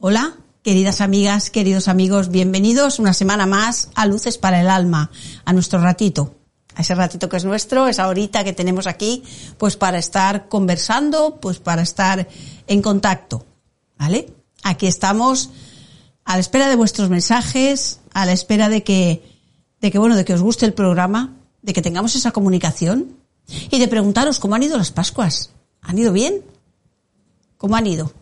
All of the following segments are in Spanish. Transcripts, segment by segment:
Hola, queridas amigas, queridos amigos, bienvenidos una semana más a Luces para el Alma, a nuestro ratito, a ese ratito que es nuestro, esa horita que tenemos aquí, pues para estar conversando, pues para estar en contacto, ¿vale? Aquí estamos a la espera de vuestros mensajes, a la espera de que, de que bueno, de que os guste el programa, de que tengamos esa comunicación y de preguntaros cómo han ido las Pascuas. ¿Han ido bien? ¿Cómo han ido?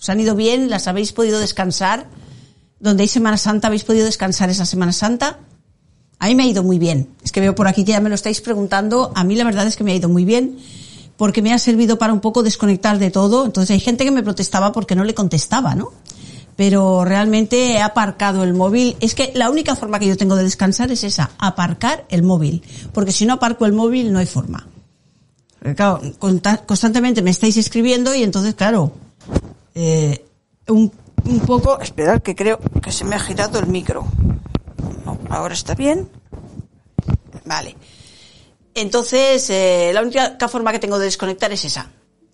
¿Os han ido bien? ¿Las habéis podido descansar? ¿Donde hay Semana Santa habéis podido descansar esa Semana Santa? A mí me ha ido muy bien. Es que veo por aquí que ya me lo estáis preguntando. A mí la verdad es que me ha ido muy bien porque me ha servido para un poco desconectar de todo. Entonces hay gente que me protestaba porque no le contestaba, ¿no? Pero realmente he aparcado el móvil. Es que la única forma que yo tengo de descansar es esa, aparcar el móvil. Porque si no aparco el móvil no hay forma. Claro, constantemente me estáis escribiendo y entonces, claro, eh, un, un, poco, esperad que creo que se me ha girado el micro. No, ahora está bien. Vale. Entonces, eh, la única forma que tengo de desconectar es esa.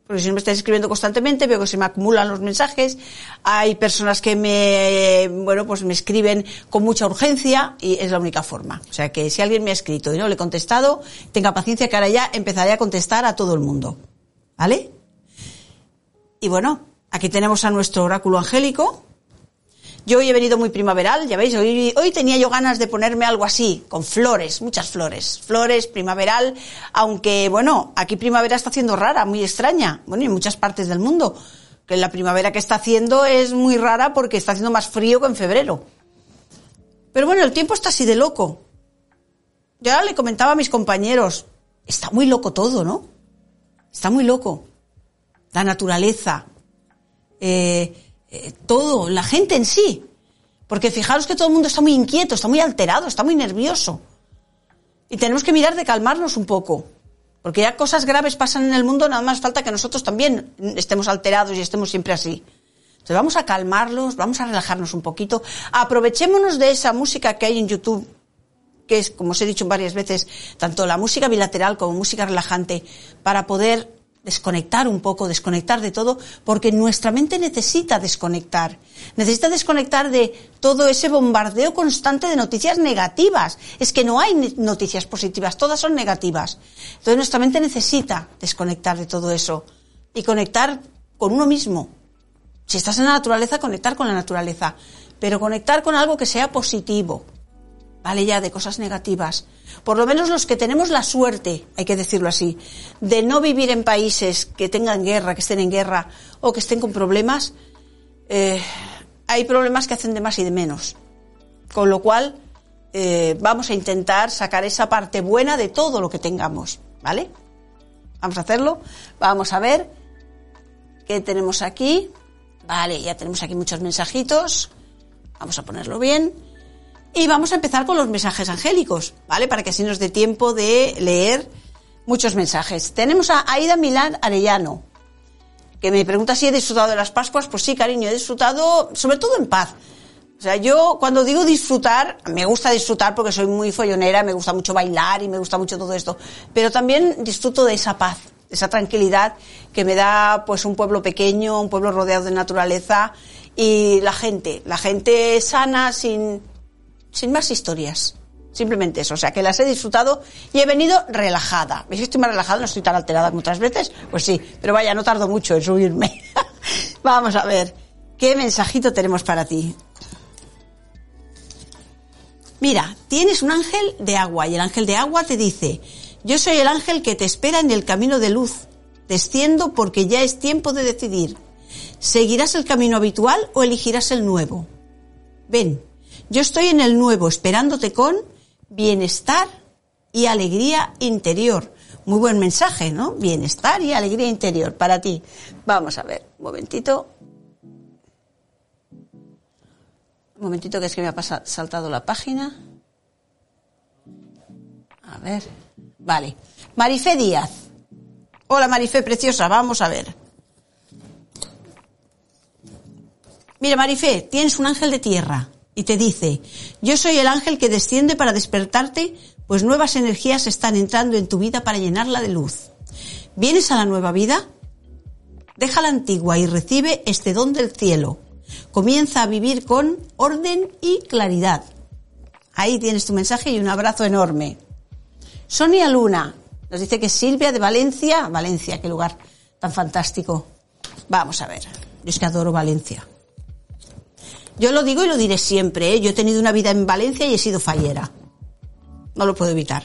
Porque si me estáis escribiendo constantemente, veo que se me acumulan los mensajes. Hay personas que me, bueno, pues me escriben con mucha urgencia y es la única forma. O sea que si alguien me ha escrito y no le he contestado, tenga paciencia que ahora ya empezaré a contestar a todo el mundo. ¿Vale? Y bueno, Aquí tenemos a nuestro oráculo angélico. Yo hoy he venido muy primaveral, ya veis, hoy, hoy, tenía yo ganas de ponerme algo así, con flores, muchas flores, flores, primaveral, aunque bueno, aquí primavera está haciendo rara, muy extraña, bueno, en muchas partes del mundo, que la primavera que está haciendo es muy rara porque está haciendo más frío que en febrero. Pero bueno, el tiempo está así de loco. Ahora le comentaba a mis compañeros, está muy loco todo, ¿no? Está muy loco. La naturaleza, eh, eh, todo, la gente en sí. Porque fijaros que todo el mundo está muy inquieto, está muy alterado, está muy nervioso. Y tenemos que mirar de calmarnos un poco. Porque ya cosas graves pasan en el mundo, nada más falta que nosotros también estemos alterados y estemos siempre así. Entonces vamos a calmarlos, vamos a relajarnos un poquito. Aprovechémonos de esa música que hay en YouTube, que es, como os he dicho varias veces, tanto la música bilateral como música relajante, para poder desconectar un poco, desconectar de todo, porque nuestra mente necesita desconectar. Necesita desconectar de todo ese bombardeo constante de noticias negativas. Es que no hay noticias positivas, todas son negativas. Entonces nuestra mente necesita desconectar de todo eso y conectar con uno mismo. Si estás en la naturaleza, conectar con la naturaleza, pero conectar con algo que sea positivo, vale ya de cosas negativas. Por lo menos los que tenemos la suerte, hay que decirlo así, de no vivir en países que tengan guerra, que estén en guerra o que estén con problemas, eh, hay problemas que hacen de más y de menos. Con lo cual, eh, vamos a intentar sacar esa parte buena de todo lo que tengamos, ¿vale? Vamos a hacerlo. Vamos a ver qué tenemos aquí. Vale, ya tenemos aquí muchos mensajitos. Vamos a ponerlo bien. Y vamos a empezar con los mensajes angélicos, ¿vale? Para que así nos dé tiempo de leer muchos mensajes. Tenemos a Aida Milán Arellano, que me pregunta si he disfrutado de las Pascuas. Pues sí, cariño, he disfrutado sobre todo en paz. O sea, yo cuando digo disfrutar, me gusta disfrutar porque soy muy follonera, me gusta mucho bailar y me gusta mucho todo esto, pero también disfruto de esa paz, de esa tranquilidad que me da pues un pueblo pequeño, un pueblo rodeado de naturaleza y la gente, la gente sana sin sin más historias. Simplemente eso, o sea que las he disfrutado y he venido relajada. ¿Veis que estoy más relajada? No estoy tan alterada como otras veces. Pues sí, pero vaya, no tardo mucho en subirme. Vamos a ver, ¿qué mensajito tenemos para ti? Mira, tienes un ángel de agua y el ángel de agua te dice, yo soy el ángel que te espera en el camino de luz. Desciendo porque ya es tiempo de decidir. ¿Seguirás el camino habitual o elegirás el nuevo? Ven, yo estoy en el nuevo esperándote con bienestar y alegría interior, Muy buen mensaje, ¿no? Bienestar y alegría interior para ti. Vamos a ver, un momentito. Un momentito que es que me ha pasado, saltado la página. A ver. Vale. Marifé Díaz. Hola Marifé preciosa, vamos a ver. Mira Marifé, tienes un ángel de tierra y te dice, yo soy el ángel que desciende para despertarte, pues nuevas energías están entrando en tu vida para llenarla de luz. ¿Vienes a la nueva vida? Deja la antigua y recibe este don del cielo. Comienza a vivir con orden y claridad. Ahí tienes tu mensaje y un abrazo enorme. Sonia Luna nos dice que Silvia de Valencia, Valencia, qué lugar tan fantástico. Vamos a ver, yo es que adoro Valencia. Yo lo digo y lo diré siempre, ¿eh? yo he tenido una vida en Valencia y he sido fallera. No lo puedo evitar.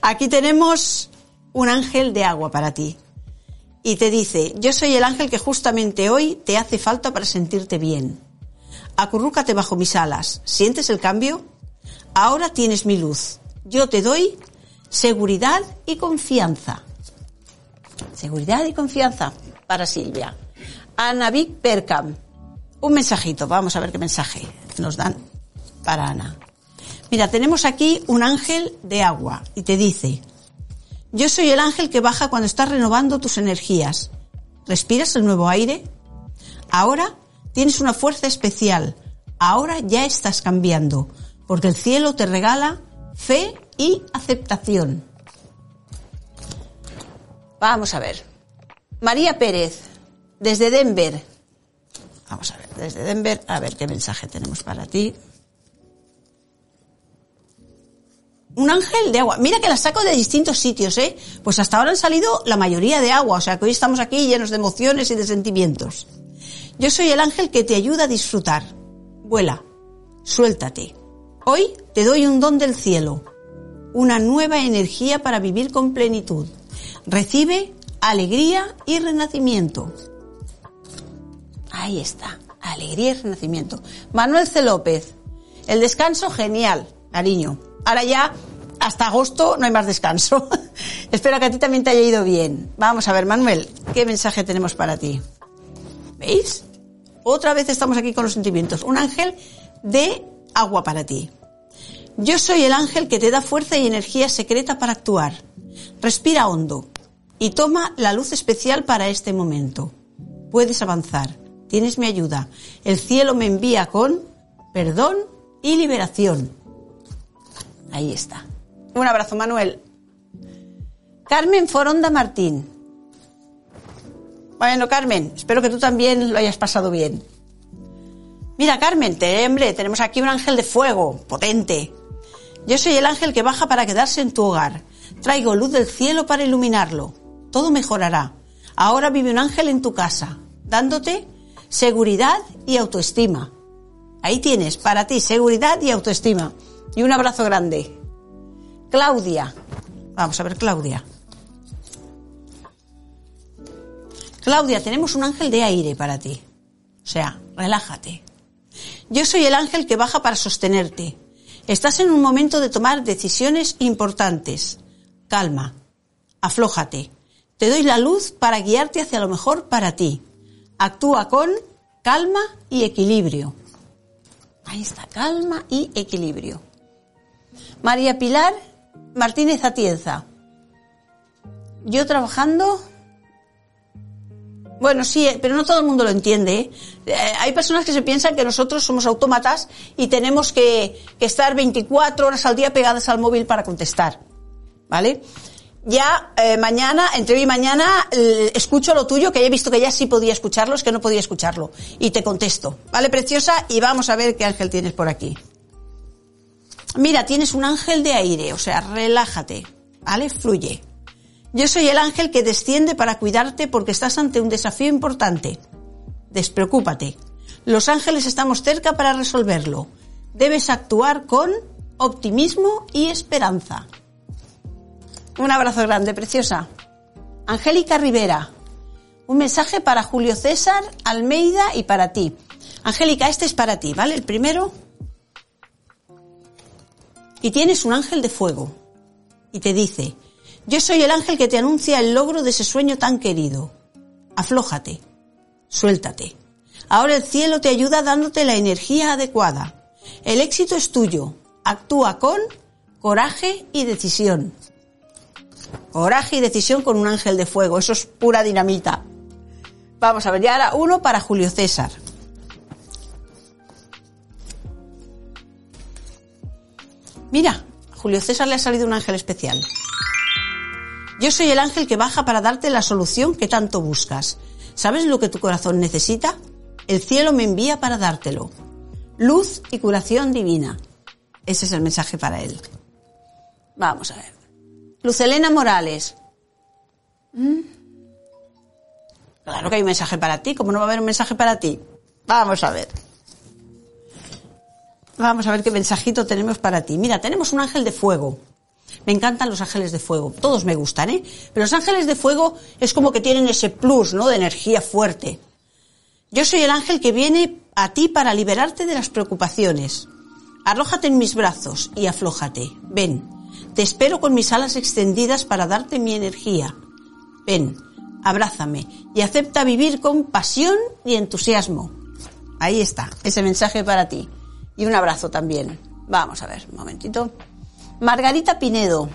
Aquí tenemos un ángel de agua para ti. Y te dice, yo soy el ángel que justamente hoy te hace falta para sentirte bien. Acurrúcate bajo mis alas. ¿Sientes el cambio? Ahora tienes mi luz. Yo te doy seguridad y confianza. Seguridad y confianza para Silvia. Ana Vic. Un mensajito, vamos a ver qué mensaje nos dan para Ana. Mira, tenemos aquí un ángel de agua y te dice, yo soy el ángel que baja cuando estás renovando tus energías. ¿Respiras el nuevo aire? Ahora tienes una fuerza especial. Ahora ya estás cambiando, porque el cielo te regala fe y aceptación. Vamos a ver. María Pérez, desde Denver. Vamos a ver, desde Denver, a ver qué mensaje tenemos para ti. Un ángel de agua. Mira que la saco de distintos sitios, ¿eh? Pues hasta ahora han salido la mayoría de agua, o sea que hoy estamos aquí llenos de emociones y de sentimientos. Yo soy el ángel que te ayuda a disfrutar. Vuela, suéltate. Hoy te doy un don del cielo, una nueva energía para vivir con plenitud. Recibe alegría y renacimiento. Ahí está, alegría y renacimiento. Manuel C. López, el descanso genial, cariño. Ahora ya, hasta agosto no hay más descanso. Espero que a ti también te haya ido bien. Vamos a ver, Manuel, ¿qué mensaje tenemos para ti? ¿Veis? Otra vez estamos aquí con los sentimientos. Un ángel de agua para ti. Yo soy el ángel que te da fuerza y energía secreta para actuar. Respira hondo y toma la luz especial para este momento. Puedes avanzar. Tienes mi ayuda. El cielo me envía con perdón y liberación. Ahí está. Un abrazo, Manuel. Carmen Foronda Martín. Bueno, Carmen, espero que tú también lo hayas pasado bien. Mira, Carmen, te, tenemos aquí un ángel de fuego, potente. Yo soy el ángel que baja para quedarse en tu hogar. Traigo luz del cielo para iluminarlo. Todo mejorará. Ahora vive un ángel en tu casa, dándote seguridad y autoestima. Ahí tienes, para ti, seguridad y autoestima. Y un abrazo grande. Claudia. Vamos a ver, Claudia. Claudia, tenemos un ángel de aire para ti. O sea, relájate. Yo soy el ángel que baja para sostenerte. Estás en un momento de tomar decisiones importantes. Calma, aflójate. Te doy la luz para guiarte hacia lo mejor para ti. Actúa con calma y equilibrio. Ahí está, calma y equilibrio. María Pilar Martínez Atienza. Yo trabajando bueno, sí, eh, pero no todo el mundo lo entiende. ¿eh? Eh, hay personas que se piensan que nosotros somos autómatas y tenemos que, estar 24 horas al día pegadas al móvil para contestar. ¿Vale? Ya mañana, entre hoy y mañana, escucho lo tuyo, que he visto que ya sí podía escucharlo, es que no podía escucharlo. Y te contesto. ¿Vale, preciosa? Y vamos a ver qué ángel tienes por aquí. Mira, tienes un ángel de aire, o sea, relájate. ¿Vale? Fluye. Yo soy el ángel que desciende para cuidarte porque estás ante un desafío importante. Despreocúpate. Los ángeles estamos cerca para resolverlo. Debes actuar con optimismo y esperanza. Un abrazo grande, preciosa. Angélica Rivera. Un mensaje para Julio César, Almeida y para ti. Angélica, este es para ti, ¿vale? El primero. Y tienes un ángel de fuego. Y te dice, Yo soy el ángel que te anuncia el logro de ese sueño tan querido. Aflójate, suéltate. Ahora el cielo te ayuda dándote la energía adecuada. El éxito es tuyo. Actúa con coraje y decisión. Coraje y decisión con un ángel de fuego. Eso es pura dinamita. Vamos a ver, ya ahora uno para Julio César. Mira, a Julio César le ha salido un ángel especial. Yo soy el ángel que baja para darte la solución que tanto buscas. ¿Sabes lo que tu corazón necesita? El cielo me envía para dártelo. Luz y curación divina. Ese es el mensaje para él. Vamos a ver. Luz Elena Morales. ¿Mm? Claro que hay un mensaje para ti. ¿Cómo no va a haber un mensaje para ti? Vamos a ver. Vamos a ver qué mensajito tenemos para ti. Mira, tenemos un ángel de fuego. Me encantan los ángeles de fuego. Todos me gustan, ¿eh? Pero los ángeles de fuego es como que tienen ese plus, ¿no? De energía fuerte. Yo soy el ángel que viene a ti para liberarte de las preocupaciones. Arrójate en mis brazos y aflójate. Ven. Te espero con mis alas extendidas para darte mi energía. Ven, abrázame y acepta vivir con pasión y entusiasmo. Ahí está, ese mensaje para ti. Y un abrazo también. Vamos a ver, un momentito. Margarita Pinedo,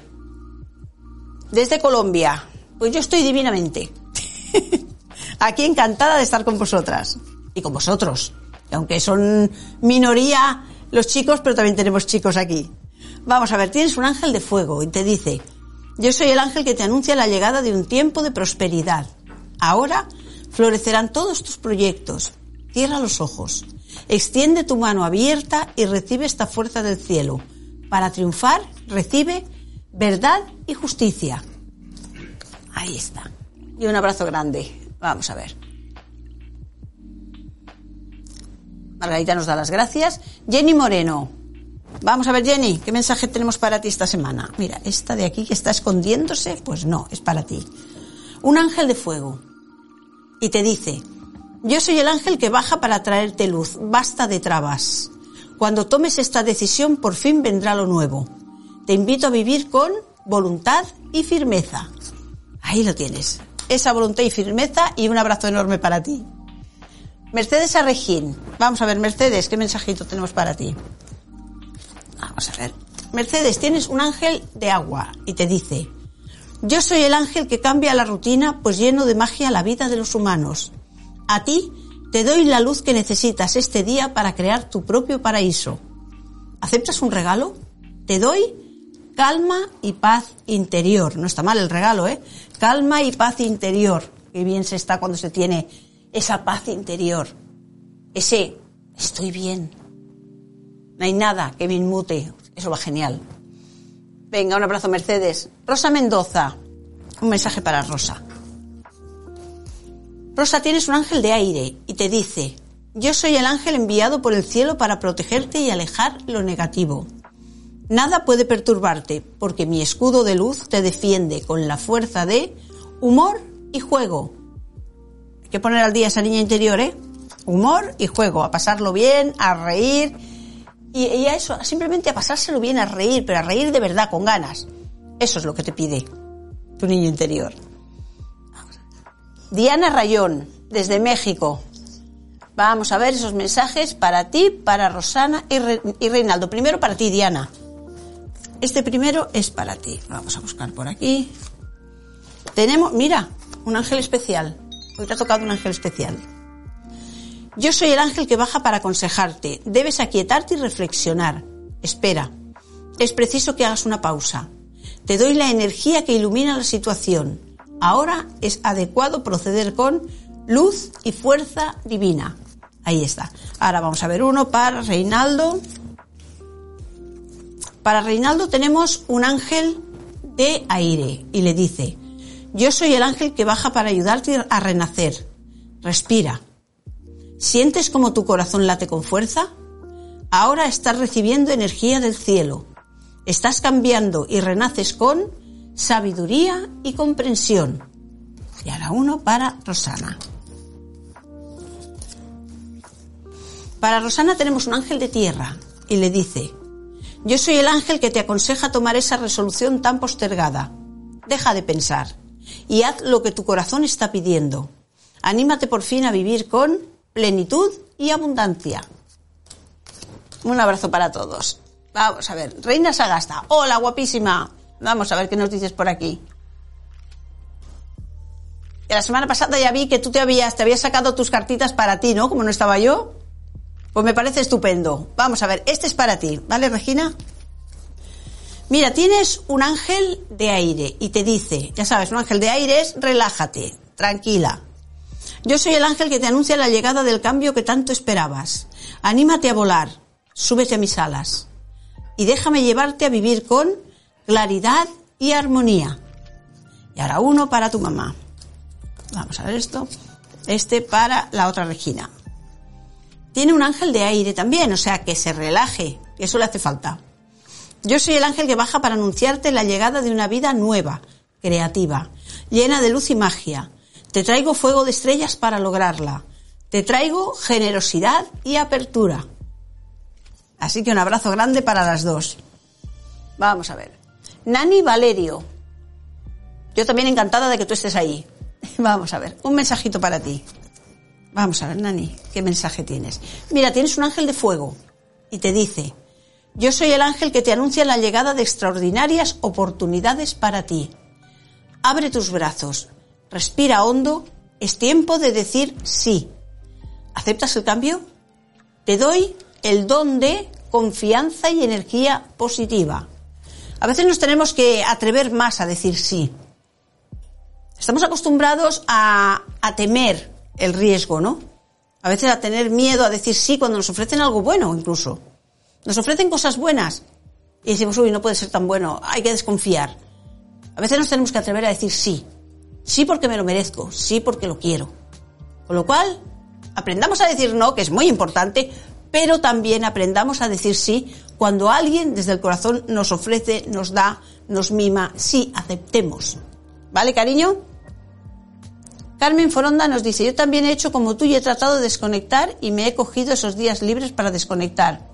desde Colombia. Pues yo estoy divinamente. Aquí encantada de estar con vosotras. Y con vosotros. Aunque son minoría los chicos, pero también tenemos chicos aquí. Vamos a ver, tienes un ángel de fuego y te dice, yo soy el ángel que te anuncia la llegada de un tiempo de prosperidad. Ahora florecerán todos tus proyectos. Cierra los ojos. Extiende tu mano abierta y recibe esta fuerza del cielo. Para triunfar, recibe verdad y justicia. Ahí está. Y un abrazo grande. Vamos a ver. Margarita nos da las gracias. Jenny Moreno. Vamos a ver, Jenny, ¿qué mensaje tenemos para ti esta semana? Mira, esta de aquí que está escondiéndose, pues no, es para ti. Un ángel de fuego. Y te dice, yo soy el ángel que baja para traerte luz, basta de trabas. Cuando tomes esta decisión, por fin vendrá lo nuevo. Te invito a vivir con voluntad y firmeza. Ahí lo tienes. Esa voluntad y firmeza y un abrazo enorme para ti. Mercedes Arrejín. Vamos a ver, Mercedes, ¿qué mensajito tenemos para ti? Vamos a ver. Mercedes, tienes un ángel de agua y te dice, yo soy el ángel que cambia la rutina pues lleno de magia la vida de los humanos. A ti te doy la luz que necesitas este día para crear tu propio paraíso. ¿Aceptas un regalo? Te doy calma y paz interior. No está mal el regalo, ¿eh? Calma y paz interior. Qué bien se está cuando se tiene esa paz interior. Ese estoy bien. No hay nada que me inmute. Eso va genial. Venga, un abrazo, Mercedes. Rosa Mendoza. Un mensaje para Rosa. Rosa, tienes un ángel de aire y te dice, yo soy el ángel enviado por el cielo para protegerte y alejar lo negativo. Nada puede perturbarte porque mi escudo de luz te defiende con la fuerza de humor y juego. Hay que poner al día esa niña interior, ¿eh? Humor y juego, a pasarlo bien, a reír y, a eso, simplemente a pasárselo bien, a reír, pero a reír de verdad, con ganas. Eso es lo que te pide tu niño interior. Diana Rayón, desde México. Vamos a ver esos mensajes para ti, para Rosana y, Re- y Reinaldo. Primero para ti, Diana. Este primero es para ti. Lo vamos a buscar por aquí. Tenemos, mira, un ángel especial. Hoy te ha tocado un ángel especial. Yo soy el ángel que baja para aconsejarte. Debes aquietarte y reflexionar. Espera. Es preciso que hagas una pausa. Te doy la energía que ilumina la situación. Ahora es adecuado proceder con luz y fuerza divina. Ahí está. Ahora vamos a ver uno para Reinaldo. Para Reinaldo tenemos un ángel de aire y le dice, yo soy el ángel que baja para ayudarte a renacer. Respira. ¿Sientes como tu corazón late con fuerza? Ahora estás recibiendo energía del cielo. Estás cambiando y renaces con sabiduría y comprensión. Y ahora uno para Rosana. Para Rosana tenemos un ángel de tierra y le dice, yo soy el ángel que te aconseja tomar esa resolución tan postergada. deja de pensar y haz lo que tu corazón está pidiendo. Anímate por fin a vivir con plenitud y abundancia. Un abrazo para todos. Vamos a ver, Reina Sagasta. Hola, guapísima. Vamos a ver qué nos dices por aquí. la semana pasada ya vi que tú te habías, te habías sacado tus cartitas para ti, ¿no? Como no estaba yo. Pues me parece estupendo. Vamos a ver, este es para ti, ¿vale, Regina? Mira, tienes un ángel de aire y te dice, ya sabes, un ángel de aire es relájate, tranquila. Yo soy el ángel que te anuncia la llegada del cambio que tanto esperabas. Anímate a volar, súbete a mis alas y déjame llevarte a vivir con claridad y armonía. Y ahora uno para tu mamá. Vamos a ver esto. Este para la otra Regina. Tiene un ángel de aire también, o sea, que se relaje, eso le hace falta. Yo soy el ángel que baja para anunciarte la llegada de una vida nueva, creativa, llena de luz y magia. Te traigo fuego de estrellas para lograrla. Te traigo generosidad y apertura. Así que un abrazo grande para las dos. Vamos a ver. Nani Valerio. Yo también encantada de que tú estés ahí. Vamos a ver, un mensajito para ti. Vamos a ver, Nani, ¿qué mensaje tienes? Mira, tienes un ángel de fuego y te dice, yo soy el ángel que te anuncia la llegada de extraordinarias oportunidades para ti. Abre tus brazos, respira hondo, es tiempo de decir sí. ¿Aceptas el cambio? Te doy el don de confianza y energía positiva. A veces nos tenemos que atrever más a decir sí. Estamos acostumbrados a, a temer el riesgo, ¿no? A veces a tener miedo a decir sí cuando nos ofrecen algo bueno incluso. Nos ofrecen cosas buenas y decimos, uy, no puede ser tan bueno, hay que desconfiar. A veces nos tenemos que atrever a decir sí. Sí porque me lo merezco, sí porque lo quiero. Con lo cual, aprendamos a decir no, que es muy importante, pero también aprendamos a decir sí cuando alguien desde el corazón nos ofrece, nos da, nos mima, sí, aceptemos. ¿Vale, cariño? Carmen Foronda nos dice, yo también he hecho como tú y he tratado de desconectar y me he cogido esos días libres para desconectar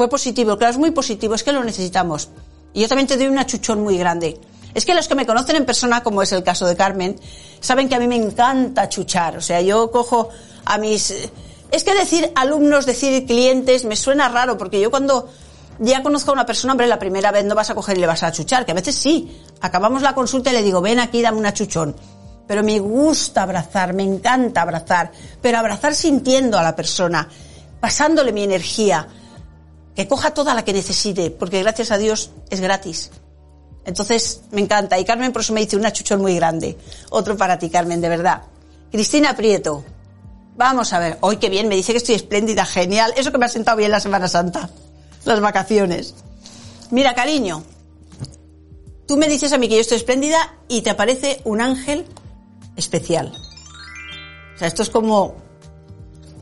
fue positivo, claro, es muy positivo, es que lo necesitamos. Y yo también te doy un achuchón muy grande. Es que los que me conocen en persona, como es el caso de Carmen, saben que a mí me encanta chuchar. O sea, yo cojo a mis... Es que decir alumnos, decir clientes, me suena raro, porque yo cuando ya conozco a una persona, hombre, la primera vez no vas a coger y le vas a chuchar, que a veces sí. Acabamos la consulta y le digo, ven aquí, dame un achuchón. Pero me gusta abrazar, me encanta abrazar, pero abrazar sintiendo a la persona, pasándole mi energía, que coja toda la que necesite, porque gracias a Dios es gratis. Entonces, me encanta. Y Carmen por eso me dice un chuchón muy grande. Otro para ti, Carmen, de verdad. Cristina Prieto. Vamos a ver. Hoy qué bien, me dice que estoy espléndida, genial. Eso que me ha sentado bien la Semana Santa. Las vacaciones. Mira, cariño. Tú me dices a mí que yo estoy espléndida y te aparece un ángel especial. O sea, esto es como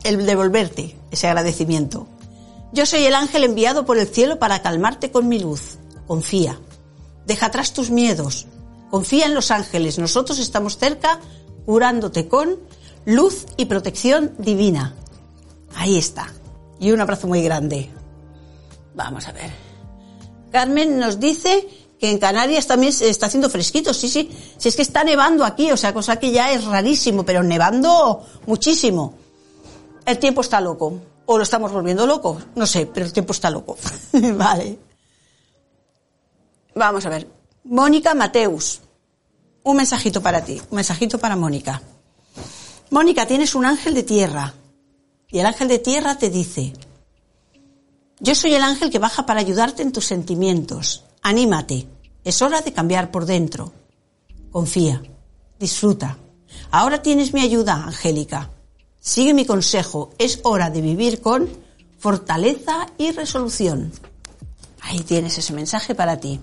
el devolverte ese agradecimiento. Yo soy el ángel enviado por el cielo para calmarte con mi luz. Confía. Deja atrás tus miedos. Confía en los ángeles. Nosotros estamos cerca curándote con luz y protección divina. Ahí está. Y un abrazo muy grande. Vamos a ver. Carmen nos dice que en Canarias también se está haciendo fresquito, sí, sí. Si es que está nevando aquí, o sea, cosa que ya es rarísimo, pero nevando muchísimo. El tiempo está loco o lo estamos volviendo loco, no sé, pero el tiempo está loco. vale. Vamos a ver. Mónica Mateus. Un mensajito para ti, un mensajito para Mónica. Mónica, tienes un ángel de tierra. Y el ángel de tierra te dice, yo soy el ángel que baja para ayudarte en tus sentimientos. Anímate. Es hora de cambiar por dentro. Confía. Disfruta. Ahora tienes mi ayuda, Angélica. Sigue mi consejo, es hora de vivir con fortaleza y resolución. Ahí tienes ese mensaje para ti.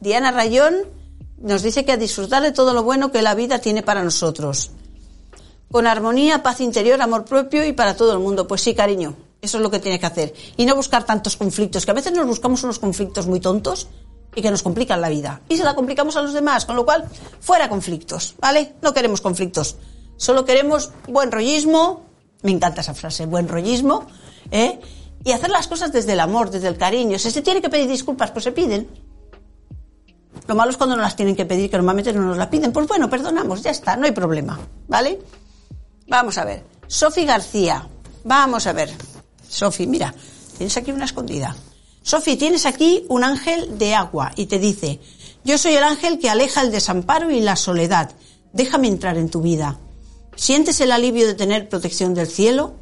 Diana Rayón nos dice que a disfrutar de todo lo bueno que la vida tiene para nosotros. Con armonía, paz interior, amor propio y para todo el mundo. Pues sí, cariño, eso es lo que tiene que hacer. Y no buscar tantos conflictos, que a veces nos buscamos unos conflictos muy tontos y que nos complican la vida. Y se la complicamos a los demás, con lo cual, fuera conflictos, ¿vale? No queremos conflictos. Solo queremos buen rollismo, me encanta esa frase, buen rollismo, ¿eh? y hacer las cosas desde el amor, desde el cariño. Si se tiene que pedir disculpas, pues se piden. Lo malo es cuando nos las tienen que pedir, que normalmente no nos la piden. Pues bueno, perdonamos, ya está, no hay problema, ¿vale? Vamos a ver. Sofi García. Vamos a ver. Sofi, mira, tienes aquí una escondida. Sofi, tienes aquí un ángel de agua y te dice, yo soy el ángel que aleja el desamparo y la soledad. Déjame entrar en tu vida. ¿Sientes el alivio de tener protección del cielo?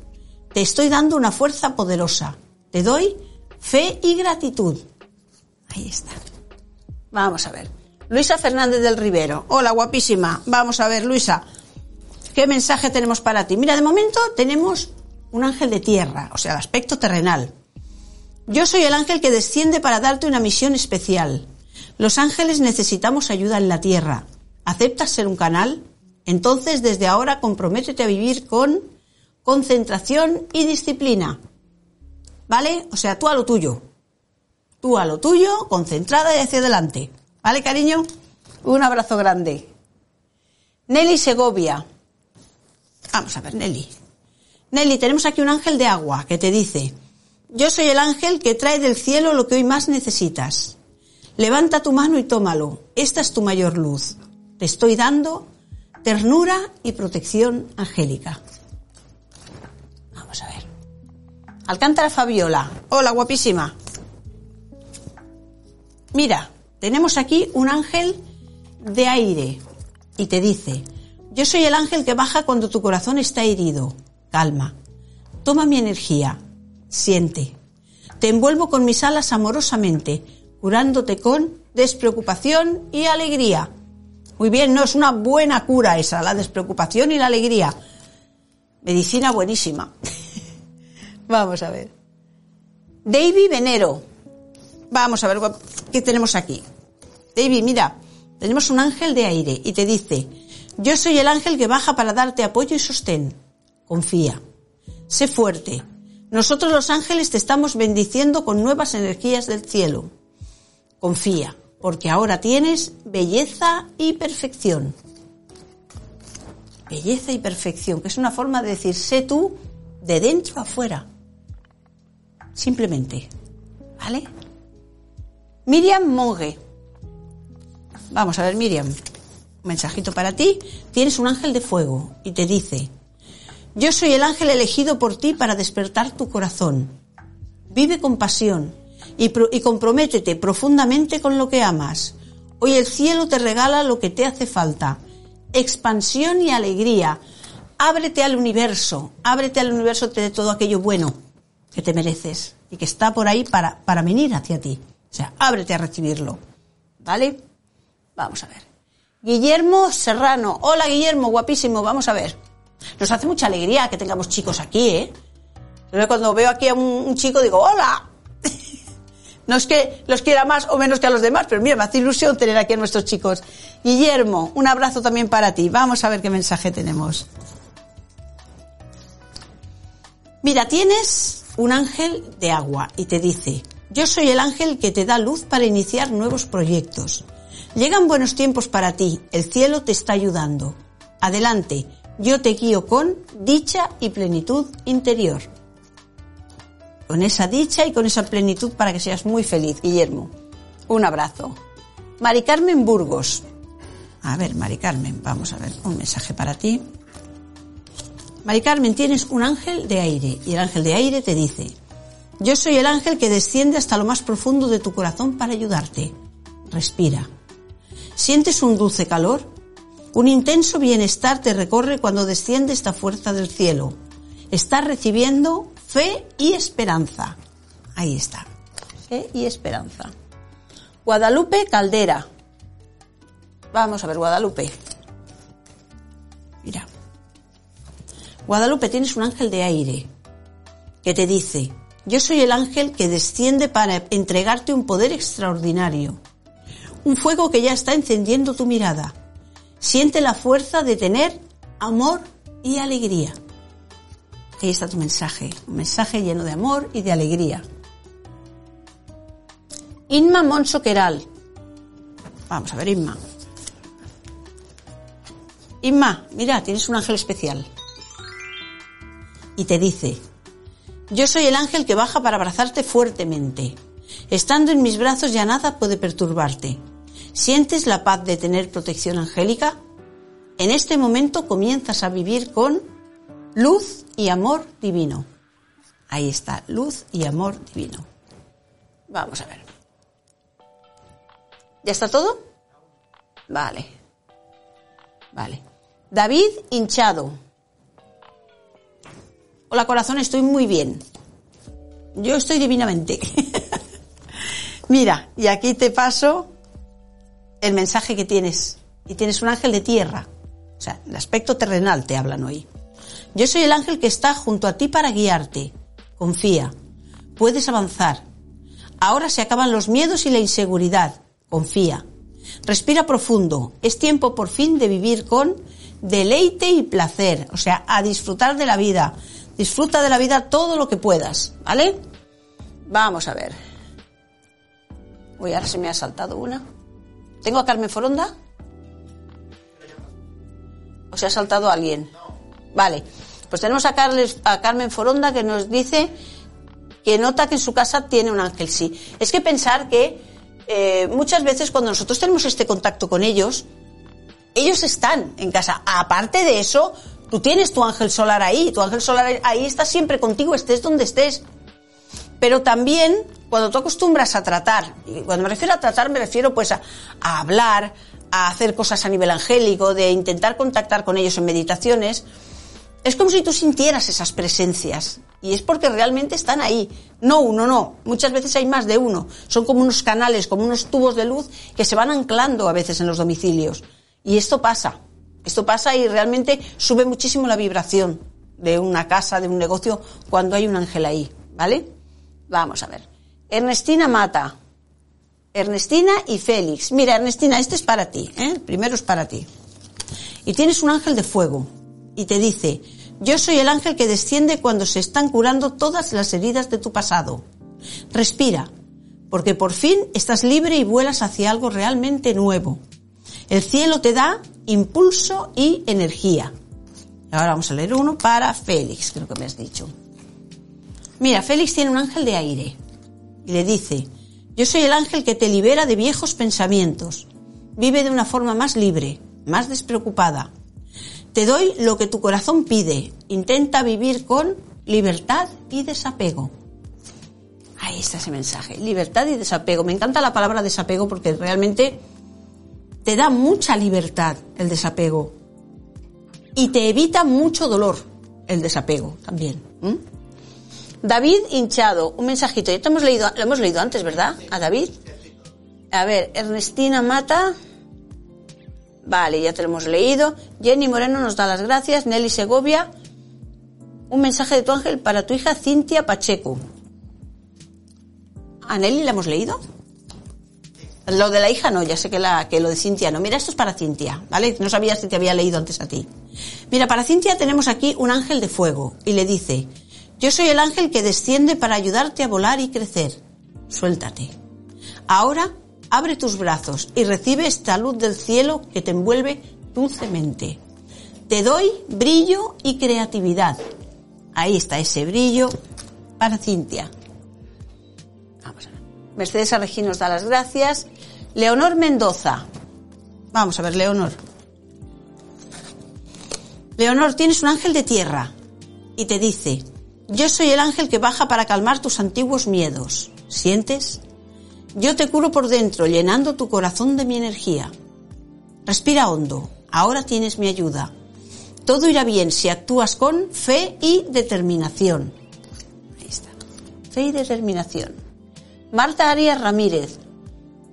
Te estoy dando una fuerza poderosa. Te doy fe y gratitud. Ahí está. Vamos a ver. Luisa Fernández del Rivero. Hola, guapísima. Vamos a ver, Luisa. ¿Qué mensaje tenemos para ti? Mira, de momento tenemos un ángel de tierra, o sea, el aspecto terrenal. Yo soy el ángel que desciende para darte una misión especial. Los ángeles necesitamos ayuda en la tierra. ¿Aceptas ser un canal? Entonces, desde ahora, comprométete a vivir con concentración y disciplina. ¿Vale? O sea, tú a lo tuyo. Tú a lo tuyo, concentrada y hacia adelante. ¿Vale, cariño? Un abrazo grande. Nelly Segovia. Vamos a ver, Nelly. Nelly, tenemos aquí un ángel de agua que te dice, yo soy el ángel que trae del cielo lo que hoy más necesitas. Levanta tu mano y tómalo. Esta es tu mayor luz. Te estoy dando ternura y protección angélica. Vamos a ver. Alcántara Fabiola. Hola, guapísima. Mira, tenemos aquí un ángel de aire y te dice, yo soy el ángel que baja cuando tu corazón está herido. Calma. Toma mi energía. Siente. Te envuelvo con mis alas amorosamente, curándote con despreocupación y alegría. Muy bien, no es una buena cura esa, la despreocupación y la alegría. Medicina buenísima. Vamos a ver. David Venero. Vamos a ver qué tenemos aquí. David, mira, tenemos un ángel de aire y te dice, yo soy el ángel que baja para darte apoyo y sostén. Confía. Sé fuerte. Nosotros los ángeles te estamos bendiciendo con nuevas energías del cielo. Confía, porque ahora tienes belleza y perfección. Belleza y perfección, que es una forma de decir, sé tú de dentro a afuera. Simplemente. ¿Vale? Miriam Monge. Vamos a ver, Miriam. Un mensajito para ti. Tienes un ángel de fuego y te dice, yo soy el ángel elegido por ti para despertar tu corazón. Vive con pasión y, y comprométete profundamente con lo que amas. Hoy el cielo te regala lo que te hace falta. Expansión y alegría. Ábrete al universo, ábrete al universo de todo aquello bueno que te mereces y que está por ahí para, para venir hacia ti. O sea, ábrete a recibirlo. ¿Vale? Vamos a ver. Guillermo Serrano. Hola Guillermo, guapísimo. Vamos a ver. Nos hace mucha alegría que tengamos chicos aquí, ¿eh? Cuando veo aquí a un, chico digo, hola. no es que los quiera más o menos que a los demás, pero mira, me hace ilusión tener aquí a nuestros chicos. Guillermo, un abrazo también para ti. Vamos a ver qué mensaje tenemos. Mira, tienes un ángel de agua y te dice, yo soy el ángel que te da luz para iniciar nuevos proyectos. Llegan buenos tiempos para ti, el cielo te está ayudando. Adelante, yo te guío con dicha y plenitud interior. Con esa dicha y con esa plenitud para que seas muy feliz, Guillermo. Un abrazo. Mari Carmen Burgos. A ver, Mari Carmen, vamos a ver un mensaje para ti. Mari Carmen, tienes un ángel de aire y el ángel de aire te dice, yo soy el ángel que desciende hasta lo más profundo de tu corazón para ayudarte. Respira. ¿Sientes un dulce calor? Un intenso bienestar te recorre cuando desciende esta fuerza del cielo. Estás recibiendo fe y esperanza. Ahí está. Fe y esperanza. Guadalupe Caldera. Vamos a ver, Guadalupe. Mira. Guadalupe, tienes un ángel de aire que te dice, yo soy el ángel que desciende para entregarte un poder extraordinario. Un fuego que ya está encendiendo tu mirada Siente la fuerza de tener amor y alegría. Ahí está tu mensaje, un mensaje lleno de amor y de alegría. Inma Monso Queral. Vamos a ver, Inma. Inma, mira, tienes un ángel especial. Y te dice, yo soy el ángel que baja para abrazarte fuertemente. Estando en mis brazos ya nada puede perturbarte. ¿Sientes la paz de tener protección angélica? En este momento comienzas a vivir con luz y amor divino. Ahí está, luz y amor divino. Vamos a ver. ¿Ya está todo? Vale. Vale. David hinchado. Hola corazón, estoy muy bien. Yo estoy divinamente. Mira, y aquí te paso el mensaje que tienes. Y tienes un ángel de tierra. O sea, el aspecto terrenal te hablan hoy. Yo soy el ángel que está junto a ti para guiarte. Confía. Puedes avanzar. Ahora se acaban los miedos y la inseguridad. Confía. Respira profundo. Es tiempo por fin de vivir con deleite y placer. O sea, a disfrutar de la vida. Disfruta de la vida todo lo que puedas. ¿Vale? Vamos a ver. Uy, ahora se me ha saltado una. ¿Tengo a Carmen Foronda? ¿O se ha saltado alguien? Vale. Pues tenemos a, Carmen Foronda que nos dice que nota que en su casa tiene un ángel sí. Es que pensar que eh, muchas veces cuando nosotros tenemos este contacto con ellos, ellos están en casa. Aparte de eso, tú tienes tu ángel solar ahí, tu ángel solar ahí está siempre contigo, estés donde estés. Pero también cuando tú acostumbras a tratar, y cuando me refiero a tratar me refiero pues a, hablar, a hacer cosas a nivel angélico, de intentar contactar con ellos en meditaciones, es como si tú sintieras esas presencias. Y es porque realmente están ahí. No uno, no. Muchas veces hay más de uno. Son como unos canales, como unos tubos de luz que se van anclando a veces en los domicilios. Y esto pasa. Esto pasa y realmente sube muchísimo la vibración de una casa, de un negocio, cuando hay un ángel ahí. ¿Vale? Vamos a ver. Ernestina Mata. Ernestina y Félix. Mira, Ernestina, este es para ti. ¿eh? Primero es para ti. Y tienes un ángel de fuego. Y te dice, yo soy el ángel que desciende cuando se están curando todas las heridas de tu pasado. Respira, porque por fin estás libre y vuelas hacia algo realmente nuevo. El cielo te da impulso y energía. Ahora vamos a leer uno para Félix, creo que me has dicho. Mira, Félix tiene un ángel de aire y le dice, yo soy el ángel que te libera de viejos pensamientos. Vive de una forma más libre, más despreocupada, te doy lo que tu corazón pide. Intenta vivir con libertad y desapego. Ahí está ese mensaje. Libertad y desapego. Me encanta la palabra desapego porque realmente te da mucha libertad el desapego. Y te evita mucho dolor el desapego también. David hinchado, un mensajito. Ya hemos leído, lo hemos leído antes, ¿verdad? A David. A ver, Ernestina Mata. Vale, ya te lo hemos leído. Jenny Moreno nos da las gracias. Nelly Segovia. Un mensaje de tu ángel para tu hija Cintia Pacheco. ¿A Nelly la hemos leído? Lo de la hija no, ya sé que, la, que lo de Cintia no. Mira, esto es para Cintia, ¿vale? No sabía si te había leído antes a ti. Mira, para Cintia tenemos aquí un ángel de fuego y le dice, yo soy el ángel que desciende para ayudarte a volar y crecer. Suéltate. Ahora Abre tus brazos y recibe esta luz del cielo que te envuelve dulcemente. Te doy brillo y creatividad. Ahí está ese brillo para Cintia. Mercedes Arregí nos da las gracias. Leonor Mendoza. Vamos a ver, Leonor. Leonor, tienes un ángel de tierra y te dice, yo soy el ángel que baja para calmar tus antiguos miedos. ¿Sientes? Yo te curo por dentro, llenando tu corazón de mi energía. Respira hondo. Ahora tienes mi ayuda. Todo irá bien si actúas con fe y determinación. Ahí está. Fe y determinación. Marta Arias Ramírez.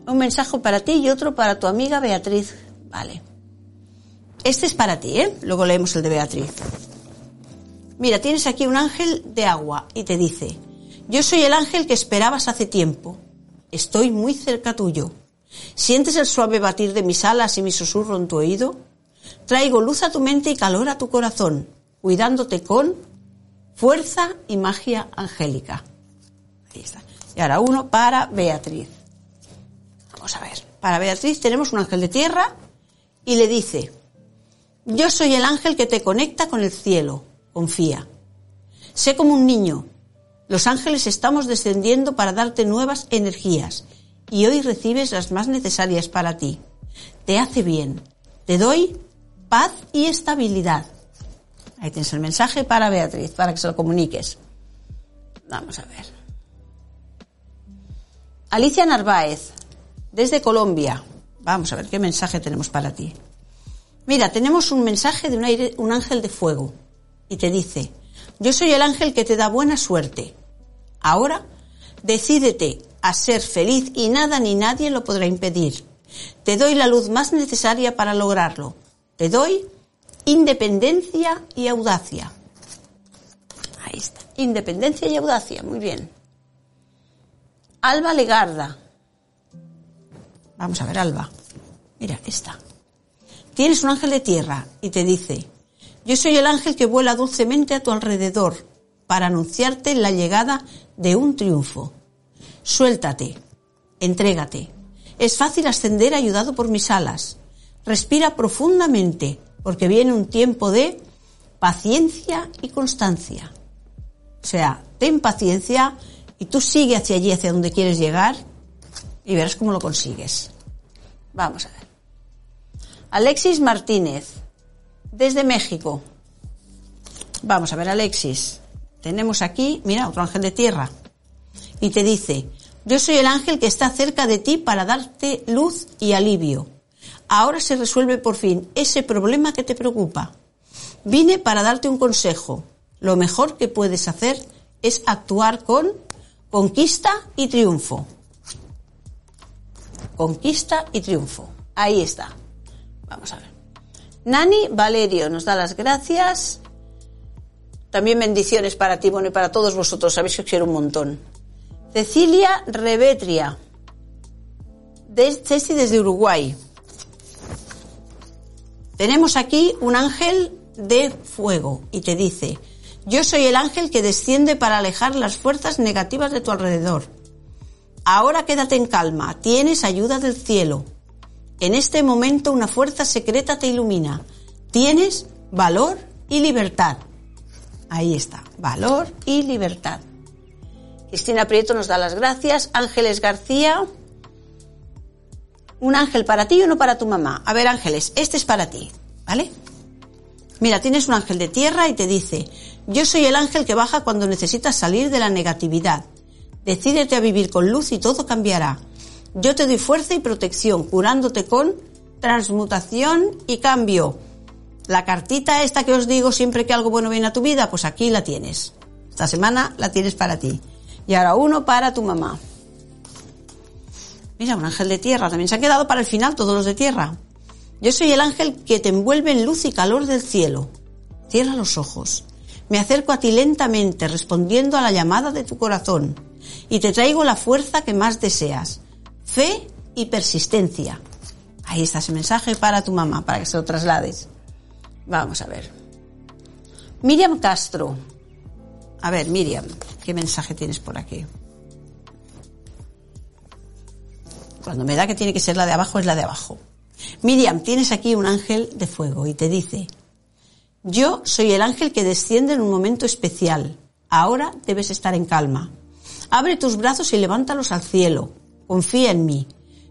Un mensaje para ti y otro para tu amiga Beatriz. Vale. Este es para ti, ¿eh? Luego leemos el de Beatriz. Mira, tienes aquí un ángel de agua y te dice, yo soy el ángel que esperabas hace tiempo. Estoy muy cerca tuyo. ¿Sientes el suave batir de mis alas y mi susurro en tu oído? Traigo luz a tu mente y calor a tu corazón, cuidándote con fuerza y magia angélica. Ahí está. Y ahora uno para Beatriz. Vamos a ver. Para Beatriz tenemos un ángel de tierra y le dice, yo soy el ángel que te conecta con el cielo. Confía. Sé como un niño, los ángeles estamos descendiendo para darte nuevas energías y hoy recibes las más necesarias para ti. Te hace bien. Te doy paz y estabilidad. Ahí tienes el mensaje para Beatriz, para que se lo comuniques. Vamos a ver. Alicia Narváez, desde Colombia. Vamos a ver qué mensaje tenemos para ti. Mira, tenemos un mensaje de un, aire, un ángel de fuego y te dice, yo soy el ángel que te da buena suerte. Ahora, decídete a ser feliz y nada ni nadie lo podrá impedir. Te doy la luz más necesaria para lograrlo. Te doy independencia y audacia. Ahí está. Independencia y audacia. Muy bien. Alba Legarda. Vamos a ver, Alba. Mira, esta. Tienes un ángel de tierra y te dice, yo soy el ángel que vuela dulcemente a tu alrededor para anunciarte la llegada de un triunfo. Suéltate, entrégate. Es fácil ascender ayudado por mis alas. Respira profundamente porque viene un tiempo de paciencia y constancia. O sea, ten paciencia y tú sigue hacia allí, hacia donde quieres llegar y verás cómo lo consigues. Vamos a ver. Alexis Martínez, desde México. Vamos a ver, Alexis. Tenemos aquí, mira, otro ángel de tierra. Y te dice, yo soy el ángel que está cerca de ti para darte luz y alivio. Ahora se resuelve por fin ese problema que te preocupa. Vine para darte un consejo. Lo mejor que puedes hacer es actuar con conquista y triunfo. Conquista y triunfo. Ahí está. Vamos a ver. Nani Valerio nos da las gracias. También bendiciones para ti, bueno, y para todos vosotros. Sabéis que os quiero un montón. Cecilia Revetria. Ceci desde Uruguay. Tenemos aquí un ángel de fuego y te dice, yo soy el ángel que desciende para alejar las fuerzas negativas de tu alrededor. Ahora quédate en calma, tienes ayuda del cielo. En este momento una fuerza secreta te ilumina. Tienes valor y libertad. Ahí está, valor y libertad. Cristina Prieto nos da las gracias. Ángeles García. Un ángel para ti y uno para tu mamá. A ver, Ángeles, este es para ti, ¿vale? Mira, tienes un ángel de tierra y te dice, yo soy el ángel que baja cuando necesitas salir de la negatividad. Decídete a vivir con luz y todo cambiará. Yo te doy fuerza y protección, curándote con transmutación y cambio. La cartita esta que os digo siempre que algo bueno viene a tu vida, pues aquí la tienes. Esta semana la tienes para ti. Y ahora uno para tu mamá. Mira, un ángel de tierra. También se han quedado para el final todos los de tierra. Yo soy el ángel que te envuelve en luz y calor del cielo. Cierra los ojos. Me acerco a ti lentamente respondiendo a la llamada de tu corazón y te traigo la fuerza que más deseas. Fe y persistencia. Ahí está ese mensaje para tu mamá, para que se lo traslades. Vamos a ver. Miriam Castro. A ver, Miriam, ¿qué mensaje tienes por aquí? Cuando me da que tiene que ser la de abajo, es la de abajo. Miriam, tienes aquí un ángel de fuego y te dice, yo soy el ángel que desciende en un momento especial. Ahora debes estar en calma. Abre tus brazos y levántalos al cielo. Confía en mí.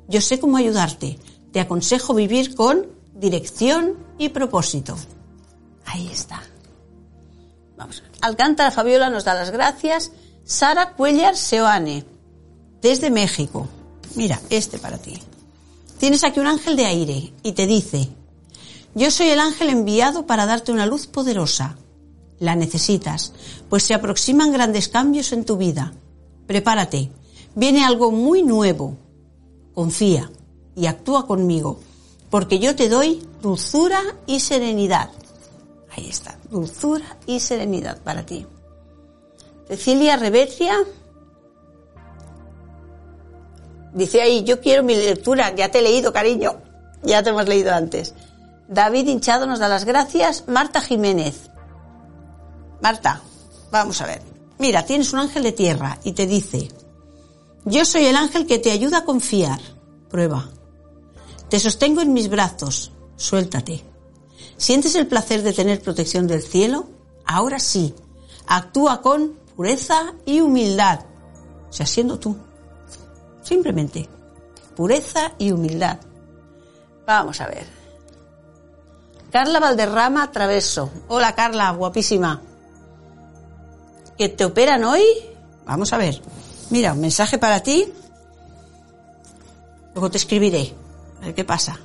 Yo sé cómo ayudarte. Te aconsejo vivir con dirección y propósito. Ahí está. Vamos. Alcántara Fabiola nos da las gracias. Sara Cuellar Seoane, desde México. Mira, este para ti. Tienes aquí un ángel de aire y te dice, yo soy el ángel enviado para darte una luz poderosa. La necesitas, pues se aproximan grandes cambios en tu vida. Prepárate, viene algo muy nuevo. Confía y actúa conmigo, porque yo te doy dulzura y serenidad. Ahí está, dulzura y serenidad para ti. Cecilia Revetria dice ahí, yo quiero mi lectura, ya te he leído, cariño, ya te hemos leído antes. David Hinchado nos da las gracias. Marta Jiménez. Marta, vamos a ver. Mira, tienes un ángel de tierra y te dice, yo soy el ángel que te ayuda a confiar. Prueba. Te sostengo en mis brazos. Suéltate. ¿Sientes el placer de tener protección del cielo? Ahora sí. Actúa con pureza y humildad. O sea, siendo tú. Simplemente. pureza y humildad. Vamos a ver. Carla Valderrama Traveso. Hola Carla, guapísima. ¿Que te operan hoy? Vamos a ver. Mira, un mensaje para ti. Luego te escribiré. A ver qué pasa.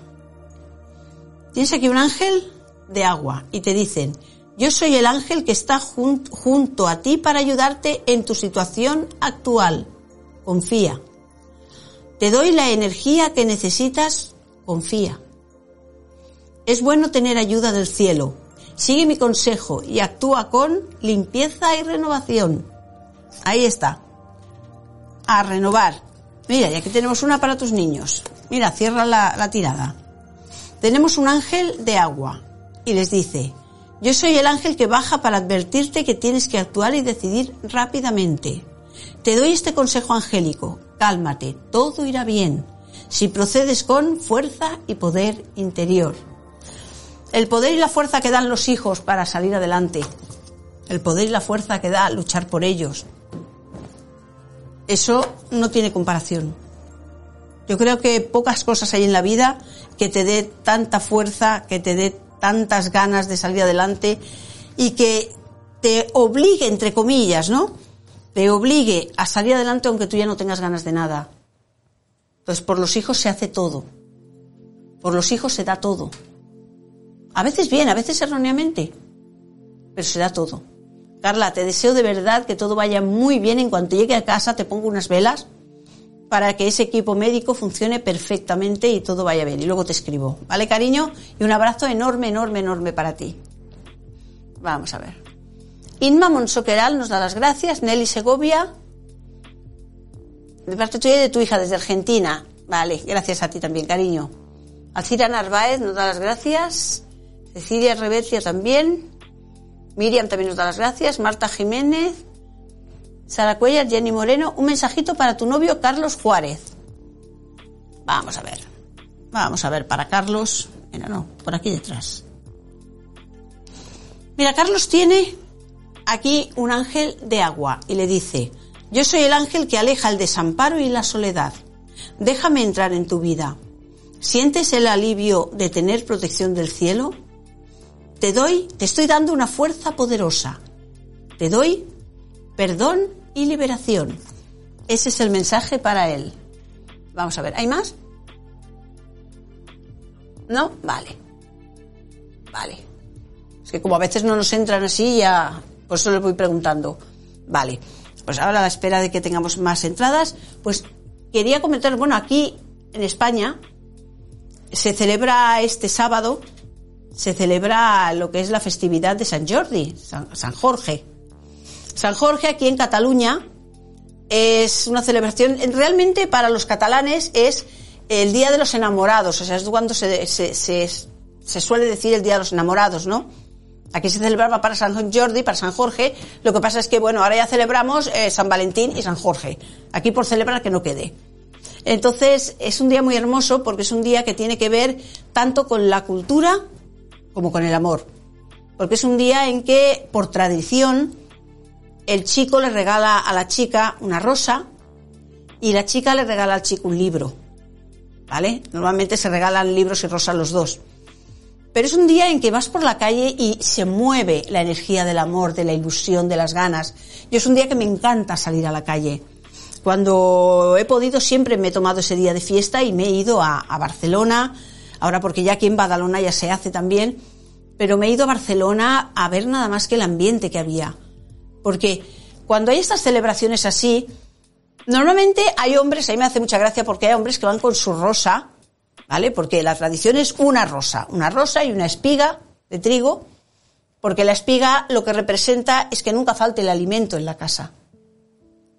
Tienes aquí un ángel de agua y te dicen, yo soy el ángel que está junto a ti para ayudarte en tu situación actual. Confía. Te doy la energía que necesitas. Confía. Es bueno tener ayuda del cielo. Sigue mi consejo y actúa con limpieza y renovación. Ahí está. A renovar. Mira, ya que tenemos una para tus niños. Mira, cierra la, la tirada. Tenemos un ángel de agua y les dice, yo soy el ángel que baja para advertirte que tienes que actuar y decidir rápidamente. Te doy este consejo angélico, cálmate, todo irá bien, si procedes con fuerza y poder interior. El poder y la fuerza que dan los hijos para salir adelante, el poder y la fuerza que da luchar por ellos, eso no tiene comparación. Yo creo que pocas cosas hay en la vida que te dé tanta fuerza, que te dé tantas ganas de salir adelante y que te obligue, entre comillas, ¿no? Te obligue a salir adelante aunque tú ya no tengas ganas de nada. Entonces, por los hijos se hace todo. Por los hijos se da todo. A veces bien, a veces erróneamente, pero se da todo. Carla, te deseo de verdad que todo vaya muy bien. En cuanto llegue a casa te pongo unas velas para que ese equipo médico funcione perfectamente y todo vaya bien. Y luego te escribo. ¿Vale, cariño? Y un abrazo enorme, enorme, enorme para ti. Vamos a ver. Inma Monsoqueral nos da las gracias. Nelly Segovia. De parte tuya y de tu hija desde Argentina. Vale, gracias a ti también, cariño. Alcira Narváez nos da las gracias. Cecilia Rebecia también. Miriam también nos da las gracias. Marta Jiménez. Sara Cuellar, Jenny Moreno, un mensajito para tu novio Carlos Juárez. Vamos a ver. Vamos a ver para Carlos. Mira, no, por aquí detrás. Mira, Carlos tiene aquí un ángel de agua y le dice, yo soy el ángel que aleja el desamparo y la soledad. Déjame entrar en tu vida. ¿Sientes el alivio de tener protección del cielo? Te doy, te estoy dando una fuerza poderosa. Te doy perdón y liberación. Ese es el mensaje para él. Vamos a ver, ¿hay más? ¿No? Vale. Vale. Es que como a veces no nos entran así, ya. Por eso les voy preguntando. Vale. Pues ahora a la espera de que tengamos más entradas, pues quería comentar, bueno, aquí en España se celebra este sábado, se celebra lo que es la festividad de San Jordi, San Jorge. San Jorge aquí en Cataluña es una celebración, realmente para los catalanes es el Día de los Enamorados, o sea, es cuando se, se, suele decir el Día de los Enamorados, ¿no? Aquí se celebraba para San Jordi, para San Jorge, lo que pasa es que, bueno, ahora ya celebramos eh, San Valentín y San Jorge, aquí por celebrar que no quede. Entonces, es un día muy hermoso porque es un día que tiene que ver tanto con la cultura como con el amor. Porque es un día en que, por tradición, el chico le regala a la chica una rosa y la chica le regala al chico un libro. ¿Vale? Normalmente se regalan libros y rosas los dos. Pero es un día en que vas por la calle y se mueve la energía del amor, de la ilusión, de las ganas. Y es un día que me encanta salir a la calle. Cuando he podido siempre me he tomado ese día de fiesta y me he ido a, a Barcelona, ahora porque ya aquí en Badalona ya se hace también, pero me he ido a Barcelona a ver nada más que el ambiente que había porque cuando hay estas celebraciones así, normalmente hay hombres, a mí me hace mucha gracia porque hay hombres que van con su rosa, ¿vale? Porque la tradición es una rosa, una rosa y una espiga de trigo, porque la espiga lo que representa es que nunca falte el alimento en la casa,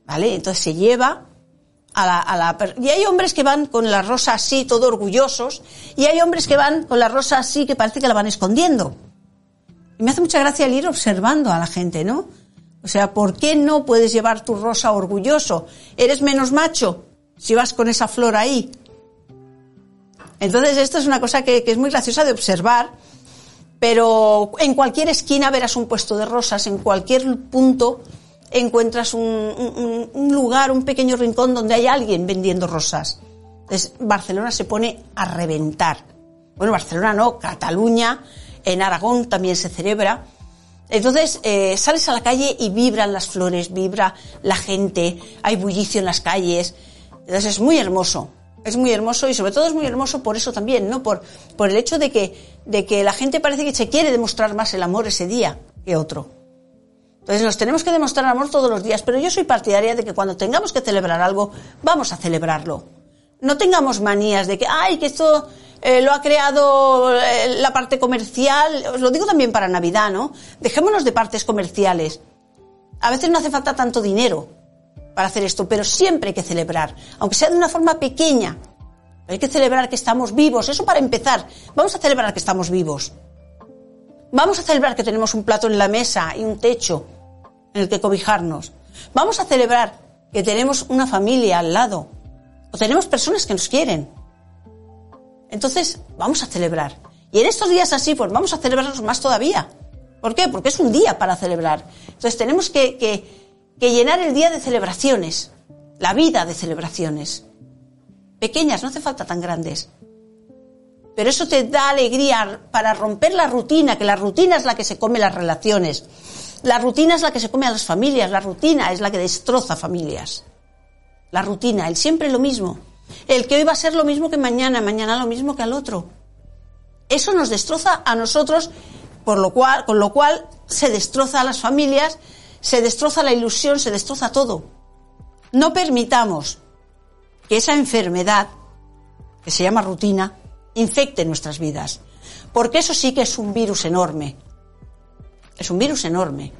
¿vale? Entonces se lleva a la, a la, y hay hombres que van con la rosa así, todo orgullosos, y hay hombres que van con la rosa así que parece que la van escondiendo. Y me hace mucha gracia el ir observando a la gente, ¿no? O sea, ¿por qué no puedes llevar tu rosa orgulloso? ¿Eres menos macho si vas con esa flor ahí? Entonces, esto es una cosa que, es muy graciosa de observar, pero en cualquier esquina verás un puesto de rosas, en cualquier punto encuentras un, lugar, un pequeño rincón donde hay alguien vendiendo rosas. Entonces, Barcelona se pone a reventar. Bueno, Barcelona no, Cataluña, en Aragón también se celebra. Entonces, eh, sales a la calle y vibran las flores, vibra la gente, hay bullicio en las calles. Entonces, es muy hermoso. Es muy hermoso y sobre todo es muy hermoso por eso también, ¿no? Por, el hecho de que la gente parece que se quiere demostrar más el amor ese día que otro. Entonces nos tenemos que demostrar amor todos los días, pero yo soy partidaria de que cuando tengamos que celebrar algo, vamos a celebrarlo. No tengamos manías de que, ay, que esto eh, lo ha creado eh, la parte comercial, os lo digo también para Navidad, ¿no? Dejémonos de partes comerciales. A veces no hace falta tanto dinero para hacer esto, pero siempre hay que celebrar, aunque sea de una forma pequeña. Hay que celebrar que estamos vivos, eso para empezar. Vamos a celebrar que estamos vivos. Vamos a celebrar que tenemos un plato en la mesa y un techo en el que cobijarnos. Vamos a celebrar que tenemos una familia al lado. O tenemos personas que nos quieren. Entonces, vamos a celebrar. Y en estos días así, pues vamos a celebrarnos más todavía. ¿Por qué? Porque es un día para celebrar. Entonces tenemos que, llenar el día de celebraciones, la vida de celebraciones. Pequeñas, no hace falta tan grandes. Pero eso te da alegría para romper la rutina, que la rutina es la que se come las relaciones. La rutina es la que se come a las familias, la rutina es la que destroza familias. La rutina, el siempre lo mismo. El que hoy va a ser lo mismo que mañana, mañana lo mismo que al otro. Eso nos destroza a nosotros, por lo cual, con lo cual se destroza a las familias, se destroza la ilusión, se destroza todo. No permitamos que esa enfermedad, que se llama rutina, infecte nuestras vidas. Porque eso sí que es un virus enorme. Es un virus enorme.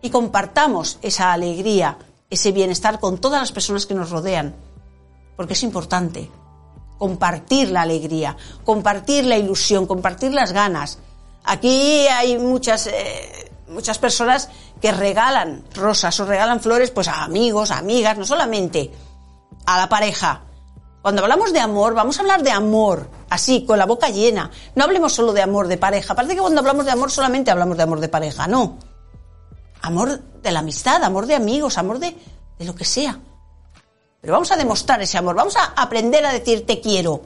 Y compartamos esa alegría, ese bienestar con todas las personas que nos rodean porque es importante compartir la alegría, compartir la ilusión, compartir las ganas. Aquí hay muchas, eh, muchas personas que regalan rosas o regalan flores pues a amigos, a amigas, no solamente a la pareja. Cuando hablamos de amor, vamos a hablar de amor, así, con la boca llena. No hablemos solo de amor de pareja. Parece que cuando hablamos de amor solamente hablamos de amor de pareja. No. Amor de la amistad, amor de amigos, amor de, de lo que sea. Pero vamos a demostrar ese amor, vamos a aprender a decir te quiero.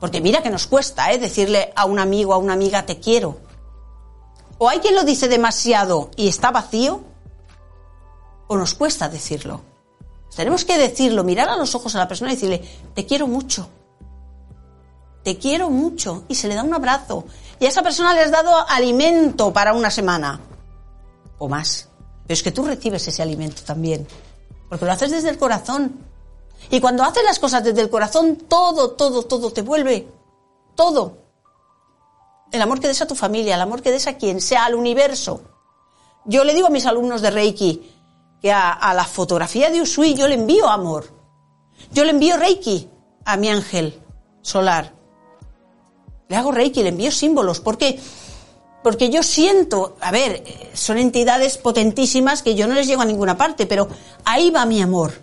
Porque mira que nos cuesta, ¿eh? Decirle a un amigo, a una amiga te quiero. O hay quien lo dice demasiado y está vacío, o nos cuesta decirlo. Tenemos que decirlo, mirar a los ojos a la persona y decirle, te quiero mucho. Te quiero mucho. Y se le da un abrazo. Y a esa persona le has dado alimento para una semana. O más. Pero es que tú recibes ese alimento también porque lo haces desde el corazón. Y cuando haces las cosas desde el corazón, todo, todo, todo te vuelve. Todo. El amor que des a tu familia, el amor que des a quien sea, al universo. Yo le digo a mis alumnos de Reiki que a, la fotografía de Usui yo le envío amor. Yo le envío Reiki a mi ángel solar. Le hago Reiki, le envío símbolos. porque porque yo siento, a ver, son entidades potentísimas que yo no les llego a ninguna parte, pero ahí va mi amor.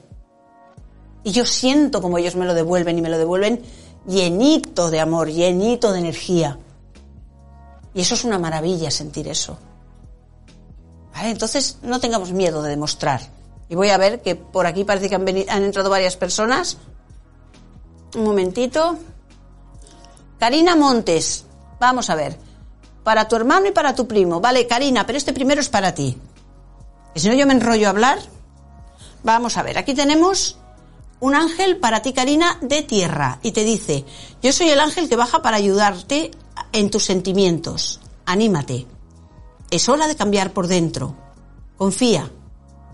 Y yo siento como ellos me lo devuelven y me lo devuelven llenito de amor, llenito de energía. Y eso es una maravilla sentir eso. ¿Vale? Entonces no tengamos miedo de demostrar. Y voy a ver que por aquí parece que han entrado varias personas. Un momentito. Karina Montes. Vamos a ver para tu hermano y para tu primo. Vale, Karina, pero este primero es para ti. Y si no, yo me enrollo a hablar. Vamos a ver, aquí tenemos un ángel para ti, Karina, de tierra. Y te dice, yo soy el ángel que baja para ayudarte en tus sentimientos. Anímate. Es hora de cambiar por dentro. Confía.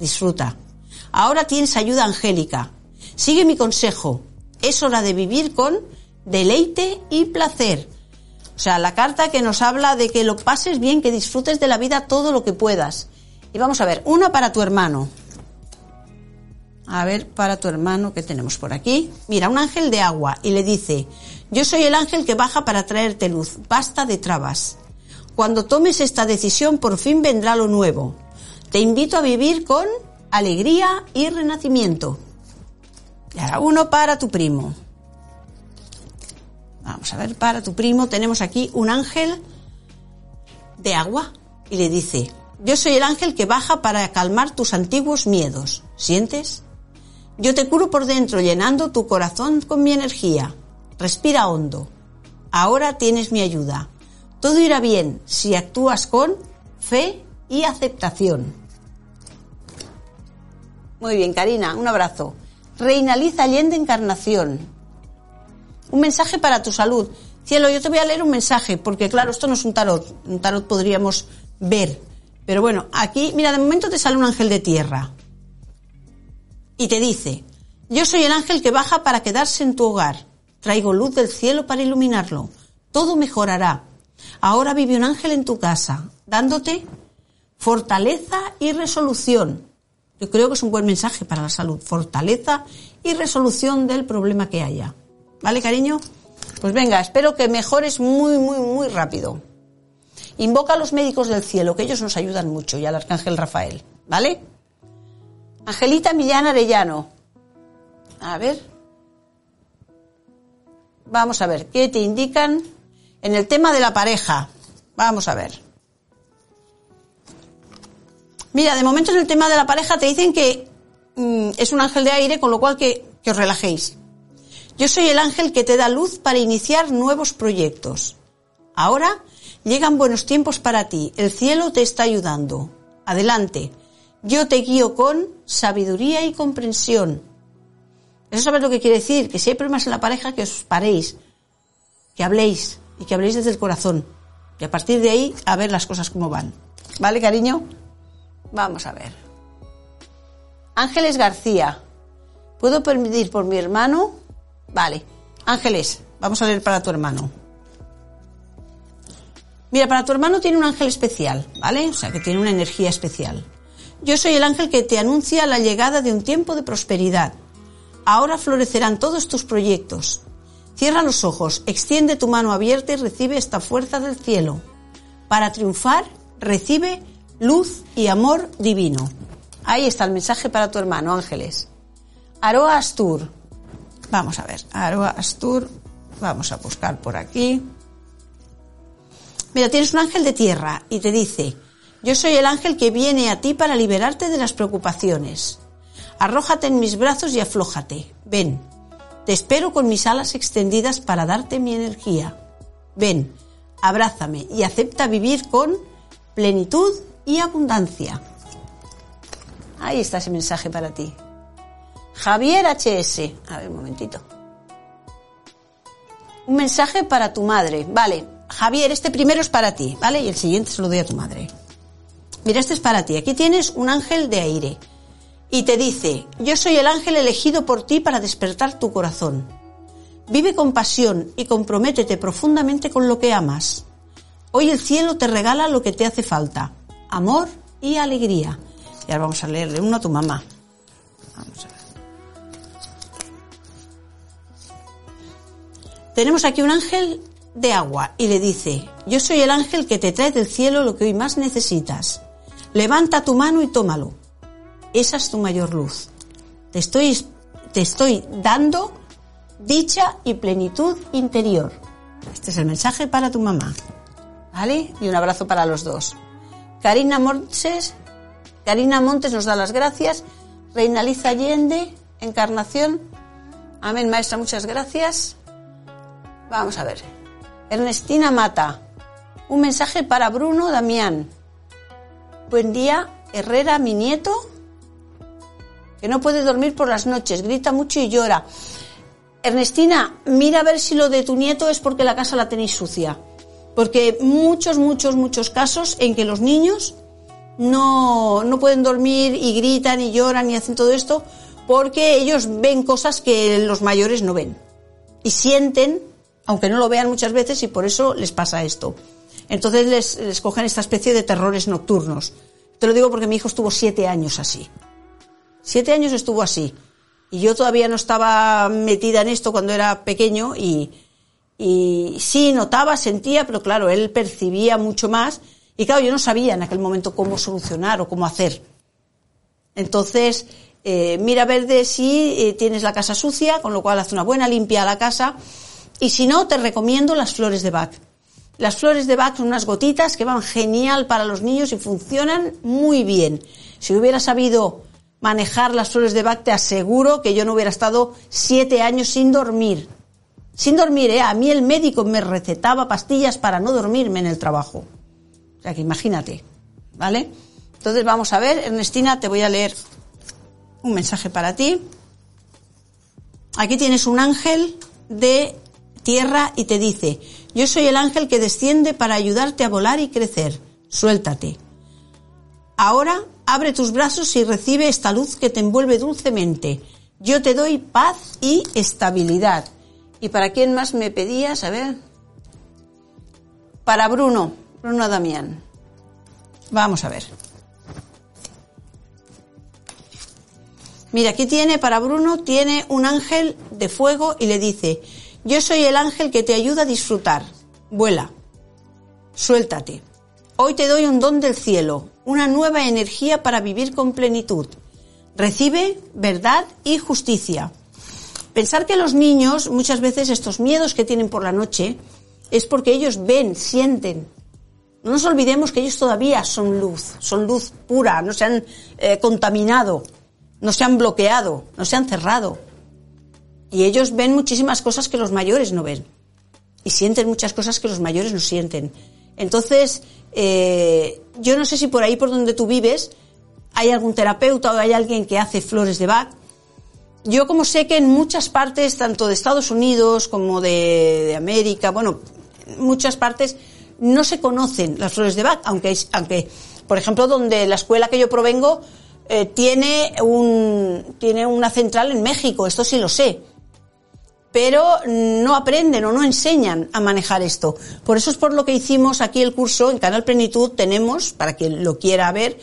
Disfruta. Ahora tienes ayuda angélica. Sigue mi consejo. Es hora de vivir con deleite y placer. O sea, la carta que nos habla de que lo pases bien, que disfrutes de la vida todo lo que puedas. Y vamos a ver, una para tu hermano. A ver, para tu hermano, ¿qué tenemos por aquí? Mira, un ángel de agua y le dice, yo soy el ángel que baja para traerte luz, basta de trabas. Cuando tomes esta decisión, por fin vendrá lo nuevo. Te invito a vivir con alegría y renacimiento. Y ahora uno para tu primo. Vamos a ver, para tu primo tenemos aquí un ángel de agua y le dice, yo soy el ángel que baja para calmar tus antiguos miedos. ¿Sientes? Yo te curo por dentro llenando tu corazón con mi energía. Respira hondo. Ahora tienes mi ayuda. Todo irá bien si actúas con fe y aceptación. Muy bien, Karina, un abrazo. Reina Liz Allende Encarnación. Un mensaje para tu salud. Cielo, yo te voy a leer un mensaje, porque claro, esto no es un tarot. Un tarot podríamos ver. Pero bueno, aquí, mira, de momento te sale un ángel de tierra. Y te dice, yo soy el ángel que baja para quedarse en tu hogar. Traigo luz del cielo para iluminarlo. Todo mejorará. Ahora vive un ángel en tu casa, dándote fortaleza y resolución. Yo creo que es un buen mensaje para la salud. Fortaleza y resolución del problema que haya. ¿Vale, cariño? Pues venga, espero que mejores muy, muy, muy rápido. Invoca a los médicos del cielo, que ellos nos ayudan mucho, y al arcángel Rafael. ¿Vale? Angelita Millán Arellano. A ver. Vamos a ver, ¿qué te indican en el tema de la pareja? Vamos a ver. Mira, de momento en el tema de la pareja te dicen que mm, es un ángel de aire, con lo cual que, que os relajéis. Yo soy el ángel que te da luz para iniciar nuevos proyectos. Ahora llegan buenos tiempos para ti. El cielo te está ayudando. Adelante. Yo te guío con sabiduría y comprensión. Eso sabes lo que quiere decir, que si hay problemas en la pareja, que os paréis, que habléis y que habléis desde el corazón. Y a partir de ahí, a ver las cosas como van. ¿Vale, cariño? Vamos a ver. Ángeles García. ¿Puedo permitir por mi hermano? Vale. Ángeles, vamos a leer para tu hermano. Mira, para tu hermano tiene un ángel especial, ¿vale? O sea, que tiene una energía especial. Yo soy el ángel que te anuncia la llegada de un tiempo de prosperidad. Ahora florecerán todos tus proyectos. Cierra los ojos, extiende tu mano abierta y recibe esta fuerza del cielo. Para triunfar, recibe luz y amor divino. Ahí está el mensaje para tu hermano, Ángeles. Aroa Astur. Vamos a ver, Aroa Astur. Vamos a buscar por aquí. Mira, tienes un ángel de tierra y te dice, yo soy el ángel que viene a ti para liberarte de las preocupaciones. Arrójate en mis brazos y aflójate. Ven, te espero con mis alas extendidas para darte mi energía. Ven, abrázame y acepta vivir con plenitud y abundancia. Ahí está ese mensaje para ti. Javier HS. A ver, un momentito. Un mensaje para tu madre. Vale, Javier, este primero es para ti, ¿vale? Y el siguiente se lo doy a tu madre. Mira, este es para ti. Aquí tienes un ángel de aire. Y te dice, yo soy el ángel elegido por ti para despertar tu corazón. Vive con pasión y comprométete profundamente con lo que amas. Hoy el cielo te regala lo que te hace falta amor y alegría. Y ahora vamos a leerle uno a tu mamá. Vamos a ver. Tenemos aquí un ángel de agua y le dice, yo soy el ángel que te trae del cielo lo que hoy más necesitas. Levanta tu mano y tómalo. Esa es tu mayor luz. Te estoy, te estoy dando dicha y plenitud interior. Este es el mensaje para tu mamá. ¿Vale? Y un abrazo para los dos. Karina Montes, Karina Montes nos da las gracias. Reina Liz Allende, Encarnación. Amén, maestra, muchas gracias. Vamos a ver. Ernestina Mata. Un mensaje para Bruno Damián. Buen día, Herrera, mi nieto, que no puede dormir por las noches, grita mucho y llora. Ernestina, mira a ver si lo de tu nieto es porque la casa la tenéis sucia. Porque muchos, muchos, muchos casos en que los niños no, no pueden dormir y gritan y lloran y hacen todo esto porque ellos ven cosas que los mayores no ven. Y sienten, aunque no lo vean muchas veces, y por eso les pasa esto. Entonces les, les cogen esta especie de terrores nocturnos. Te lo digo porque mi hijo estuvo siete años así. Siete años estuvo así. Y yo todavía no estaba metida en esto cuando era pequeño y, sí, notaba, sentía, pero claro, él percibía mucho más y claro, yo no sabía en aquel momento cómo solucionar o cómo hacer. Entonces, eh, mira a ver de si eh, tienes la casa sucia, con lo cual haz una buena limpia a la casa y si no, te recomiendo las flores de Bach. Las flores de Bach son unas gotitas que van genial para los niños y funcionan muy bien. Si hubiera sabido manejar las flores de Bach, te aseguro que yo no hubiera estado siete años sin dormir. Sin dormir, ¿eh? A mí el médico me recetaba pastillas para no dormirme en el trabajo. O sea que imagínate, ¿vale? Entonces vamos a ver, Ernestina, te voy a leer un mensaje para ti. Aquí tienes un ángel de tierra y te dice, yo soy el ángel que desciende para ayudarte a volar y crecer. Suéltate. Ahora abre tus brazos y recibe esta luz que te envuelve dulcemente. Yo te doy paz y estabilidad. ¿Y para quién más me pedías? A ver. Para Bruno, Bruno Damián. Vamos a ver. Mira, aquí tiene para Bruno, tiene un ángel de fuego y le dice, yo soy el ángel que te ayuda a disfrutar. Vuela. Suéltate. Hoy te doy un don del cielo, una nueva energía para vivir con plenitud. Recibe verdad y justicia. Pensar que los niños, muchas veces estos miedos que tienen por la noche, es porque ellos ven, sienten. No nos olvidemos que ellos todavía son luz, son luz pura, no se han eh, contaminado no se han bloqueado, no se han cerrado. Y ellos ven muchísimas cosas que los mayores no ven. Y sienten muchas cosas que los mayores no sienten. Entonces, eh, yo no sé si por ahí, por donde tú vives, hay algún terapeuta o hay alguien que hace flores de Bach. Yo como sé que en muchas partes, tanto de Estados Unidos como de, América, bueno, muchas partes no se conocen las flores de Bach, aunque, aunque, por ejemplo, donde la escuela que yo provengo, eh, tiene, un, tiene una central en México, esto sí lo sé. Pero no aprenden o no enseñan a manejar esto. Por eso es por lo que hicimos aquí el curso, en Canal Plenitud tenemos, para quien lo quiera ver,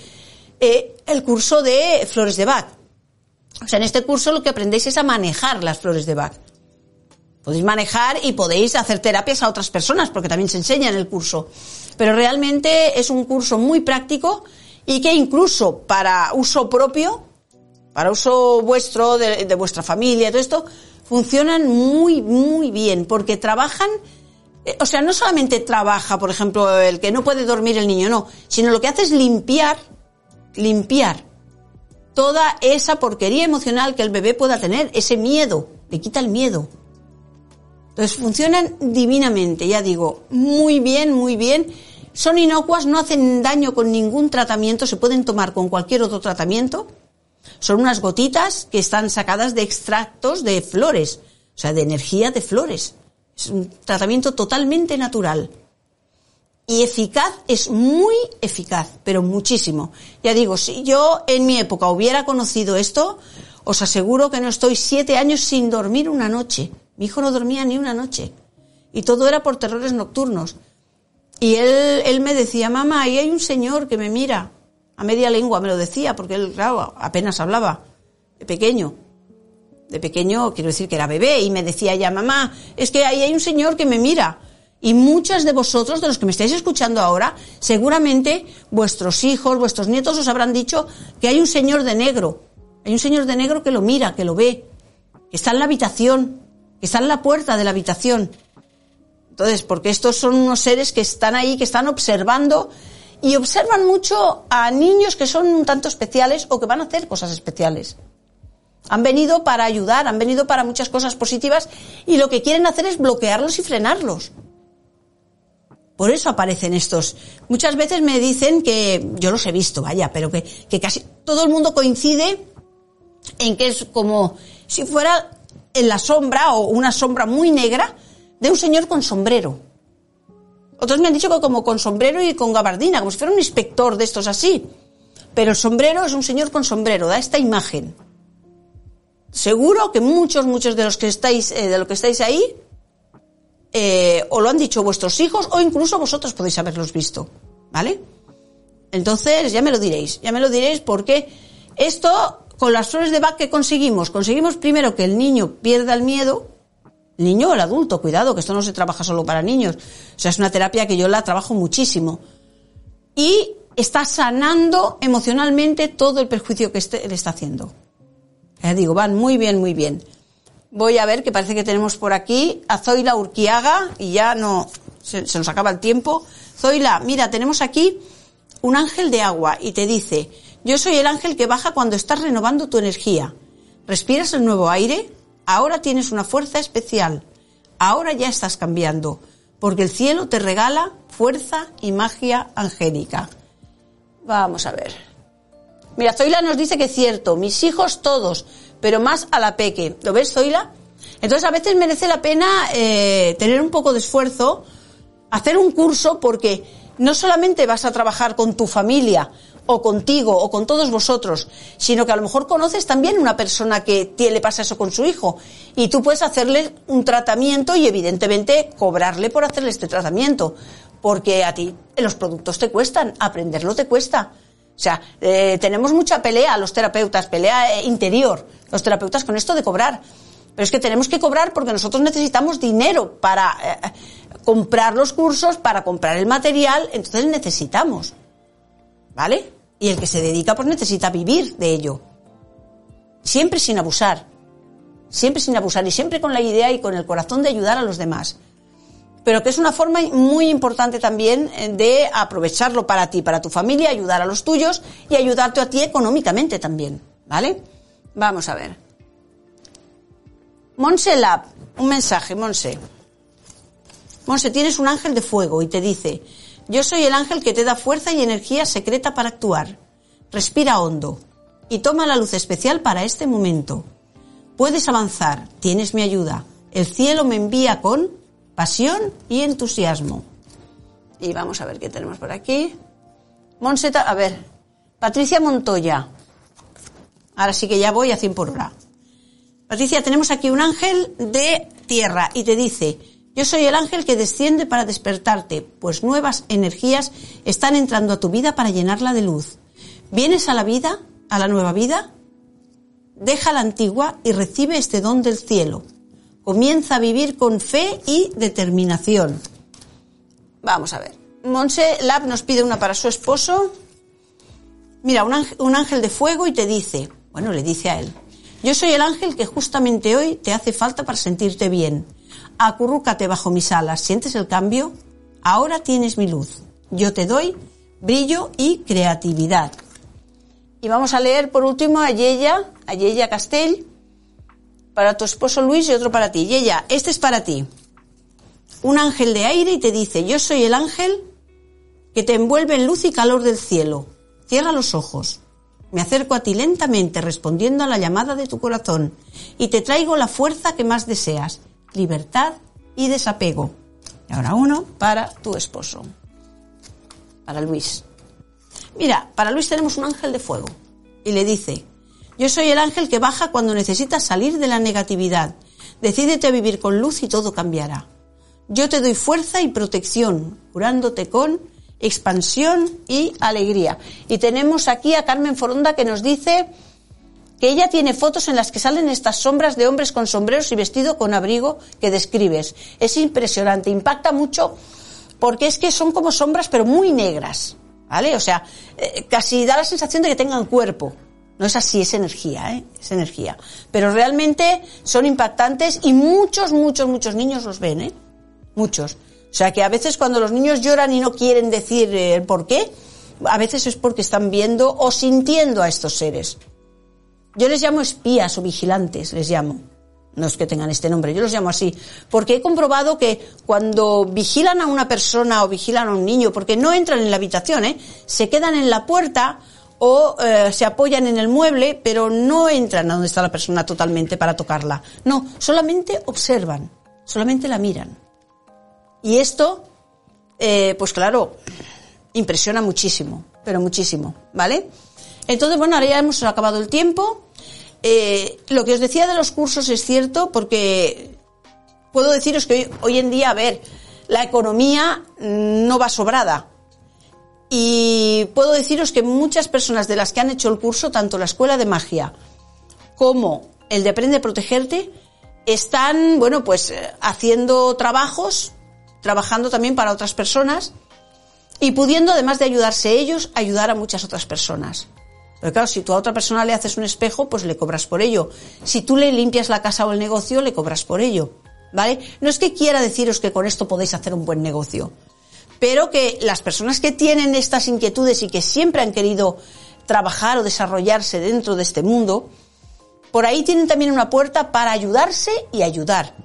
eh, el curso de flores de Bach. O sea, en este curso lo que aprendéis es a manejar las flores de Bach. Podéis manejar y podéis hacer terapias a otras personas, porque también se enseña en el curso. Pero realmente es un curso muy práctico y que incluso para uso propio, para uso vuestro, de, vuestra familia, todo esto, funcionan muy, muy bien, porque trabajan, eh, o sea, no solamente trabaja, por ejemplo, el que no puede dormir el niño, no, sino lo que hace es limpiar, limpiar toda esa porquería emocional que el bebé pueda tener, ese miedo, le quita el miedo. Entonces funcionan divinamente, ya digo, muy bien, muy bien son inocuas, no hacen daño con ningún tratamiento, se pueden tomar con cualquier otro tratamiento. Son unas gotitas que están sacadas de extractos de flores, o sea, de energía de flores. Es un tratamiento totalmente natural. Y eficaz, es muy eficaz, pero muchísimo. Ya digo, si yo en mi época hubiera conocido esto, os aseguro que no estoy siete años sin dormir una noche. Mi hijo no dormía ni una noche. Y todo era por terrores nocturnos. Y él, él me decía, mamá, ahí hay un señor que me mira. A media lengua me lo decía, porque él, claro, apenas hablaba. De pequeño. De pequeño, quiero decir que era bebé. Y me decía ya, mamá, es que ahí hay un señor que me mira. Y muchas de vosotros, de los que me estáis escuchando ahora, seguramente vuestros hijos, vuestros nietos os habrán dicho que hay un señor de negro. Hay un señor de negro que lo mira, que lo ve, que está en la habitación, que está en la puerta de la habitación. Entonces, porque estos son unos seres que están ahí, que están observando y observan mucho a niños que son un tanto especiales o que van a hacer cosas especiales. Han venido para ayudar, han venido para muchas cosas positivas y lo que quieren hacer es bloquearlos y frenarlos. Por eso aparecen estos. Muchas veces me dicen que, yo los he visto, vaya, pero que, que casi todo el mundo coincide en que es como si fuera en la sombra o una sombra muy negra de un señor con sombrero. Otros me han dicho que como con sombrero y con gabardina, como si fuera un inspector de estos así. Pero el sombrero es un señor con sombrero, da esta imagen. Seguro que muchos, muchos de los que estáis, eh, de lo que estáis ahí, eh, o lo han dicho vuestros hijos, o incluso vosotros podéis haberlos visto. ¿Vale? Entonces, ya me lo diréis, ya me lo diréis porque esto, con las flores de Bach, ¿qué conseguimos? Conseguimos primero que el niño pierda el miedo, niño o el adulto, cuidado, que esto no se trabaja solo para niños. O sea, es una terapia que yo la trabajo muchísimo. Y está sanando emocionalmente todo el perjuicio que este, le está haciendo. Ya digo, van muy bien, muy bien. Voy a ver, que parece que tenemos por aquí a Zoila Urquiaga, y ya no, se nos acaba el tiempo. Zoila, mira, tenemos aquí un ángel de agua y te dice, Yo soy el ángel que baja cuando estás renovando tu energía. ¿Respiras el nuevo aire? Ahora tienes una fuerza especial. Ahora ya estás cambiando, porque el cielo te regala fuerza y magia angélica. Vamos a ver. Mira, Zoila nos dice que es cierto, mis hijos todos, pero más a la peque. ¿Lo ves, Zoila? Entonces a veces merece la pena eh, tener un poco de esfuerzo, hacer un curso, porque no solamente vas a trabajar con tu familia o contigo o con todos vosotros, sino que a lo mejor conoces también una persona que le pasa eso con su hijo y tú puedes hacerle un tratamiento y evidentemente cobrarle por hacerle este tratamiento, porque a ti los productos te cuestan, aprenderlo te cuesta. O sea, eh, tenemos mucha pelea los terapeutas, pelea eh, interior, los terapeutas con esto de cobrar. Pero es que tenemos que cobrar porque nosotros necesitamos dinero para eh, comprar los cursos, para comprar el material, entonces necesitamos. ¿Vale? Y el que se dedica pues necesita vivir de ello. Siempre sin abusar. Siempre sin abusar y siempre con la idea y con el corazón de ayudar a los demás. Pero que es una forma muy importante también eh, de aprovecharlo para ti, para tu familia, ayudar a los tuyos y ayudarte a ti económicamente también. ¿Vale? Vamos a ver. Monse Lab, un mensaje, Monse. Monse, tienes un ángel de fuego y te dice, yo soy el ángel que te da fuerza y energía secreta para actuar. Respira hondo y toma la luz especial para este momento. Puedes avanzar, tienes mi ayuda. El cielo me envía con pasión y entusiasmo. Y vamos a ver qué tenemos por aquí. Monseta, a ver, Patricia Montoya. Ahora sí que ya voy a 100 por hora. Patricia, tenemos aquí un ángel de tierra y te dice, yo soy el ángel que desciende para despertarte, pues nuevas energías están entrando a tu vida para llenarla de luz. ¿Vienes a la vida, a la nueva vida? Deja la antigua y recibe este don del cielo. Comienza a vivir con fe y determinación. Vamos a ver. Monse Lab nos pide una para su esposo. Mira, un ángel, un ángel de fuego y te dice, bueno, le dice a él, yo soy el ángel que justamente hoy te hace falta para sentirte bien acurrúcate bajo mis alas, ¿sientes el cambio? Ahora tienes mi luz. Yo te doy brillo y creatividad. Y vamos a leer por último a Yeya, a Yeya Castell, para tu esposo Luis y otro para ti. Yeya, este es para ti. Un ángel de aire y te dice, yo soy el ángel que te envuelve en luz y calor del cielo. Cierra los ojos. Me acerco a ti lentamente respondiendo a la llamada de tu corazón y te traigo la fuerza que más deseas libertad y desapego. Y ahora uno para tu esposo, para Luis. Mira, para Luis tenemos un ángel de fuego y le dice, yo soy el ángel que baja cuando necesitas salir de la negatividad. Decídete a vivir con luz y todo cambiará. Yo te doy fuerza y protección, curándote con expansión y alegría. Y tenemos aquí a Carmen Foronda que nos dice que ella tiene fotos en las que salen estas sombras de hombres con sombreros y vestido con abrigo que describes. Es impresionante, impacta mucho porque es que son como sombras pero muy negras, ¿vale? O sea, eh, casi da la sensación de que tengan cuerpo. No es así, es energía, ¿eh? Es energía. Pero realmente son impactantes y muchos, muchos, muchos niños los ven, ¿eh? Muchos. O sea que a veces cuando los niños lloran y no quieren decir eh, por qué, a veces es porque están viendo o sintiendo a estos seres. Yo les llamo espías o vigilantes, les llamo. No es que tengan este nombre, yo los llamo así. Porque he comprobado que cuando vigilan a una persona o vigilan a un niño, porque no entran en la habitación, ¿eh? se quedan en la puerta o eh, se apoyan en el mueble, pero no entran a donde está la persona totalmente para tocarla. No, solamente observan, solamente la miran. Y esto, eh, pues claro, impresiona muchísimo, pero muchísimo, ¿vale? Entonces, bueno, ahora ya hemos acabado el tiempo. Eh, lo que os decía de los cursos es cierto porque puedo deciros que hoy, en día, a ver, la economía no va sobrada. Y puedo deciros que muchas personas de las que han hecho el curso, tanto la escuela de magia como el de aprende a protegerte, están, bueno, pues eh, haciendo trabajos, trabajando también para otras personas y pudiendo, además de ayudarse ellos, ayudar a muchas otras personas. Pero claro, si tú a otra persona le haces un espejo, pues le cobras por ello. Si tú le limpias la casa o el negocio, le cobras por ello. ¿Vale? No es que quiera deciros que con esto podéis hacer un buen negocio, pero que las personas que tienen estas inquietudes y que siempre han querido trabajar o desarrollarse dentro de este mundo, por ahí tienen también una puerta para ayudarse y ayudar,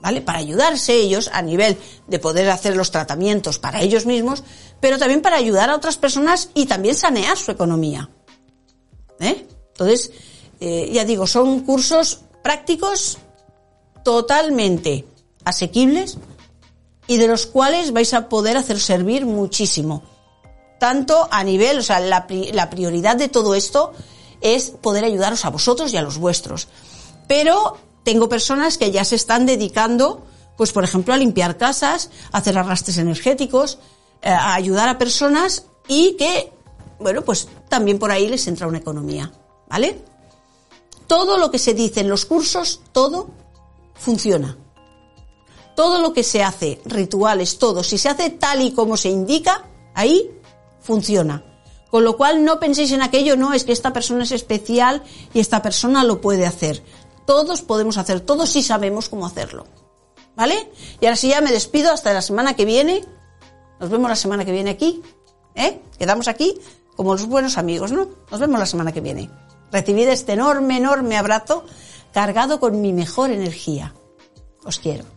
¿vale? Para ayudarse ellos a nivel de poder hacer los tratamientos para ellos mismos, pero también para ayudar a otras personas y también sanear su economía. ¿Eh? Entonces, eh, ya digo, son cursos prácticos totalmente asequibles y de los cuales vais a poder hacer servir muchísimo. Tanto a nivel, o sea, la, la prioridad de todo esto es poder ayudaros a vosotros y a los vuestros. Pero tengo personas que ya se están dedicando, pues por ejemplo, a limpiar casas, a hacer arrastres energéticos, eh, a ayudar a personas y que, bueno, pues también por ahí les entra una economía, ¿vale? Todo lo que se dice en los cursos, todo funciona. Todo lo que se hace, rituales, todo, si se hace tal y como se indica, ahí funciona. Con lo cual no penséis en aquello, no, es que esta persona es especial y esta persona lo puede hacer. Todos podemos hacer, todos sí sabemos cómo hacerlo. ¿Vale? Y ahora sí ya me despido hasta la semana que viene. Nos vemos la semana que viene aquí. ¿Eh? Quedamos aquí como los buenos amigos, ¿no? Nos vemos la semana que viene. Recibid este enorme, enorme abrazo cargado con mi mejor energía. Os quiero.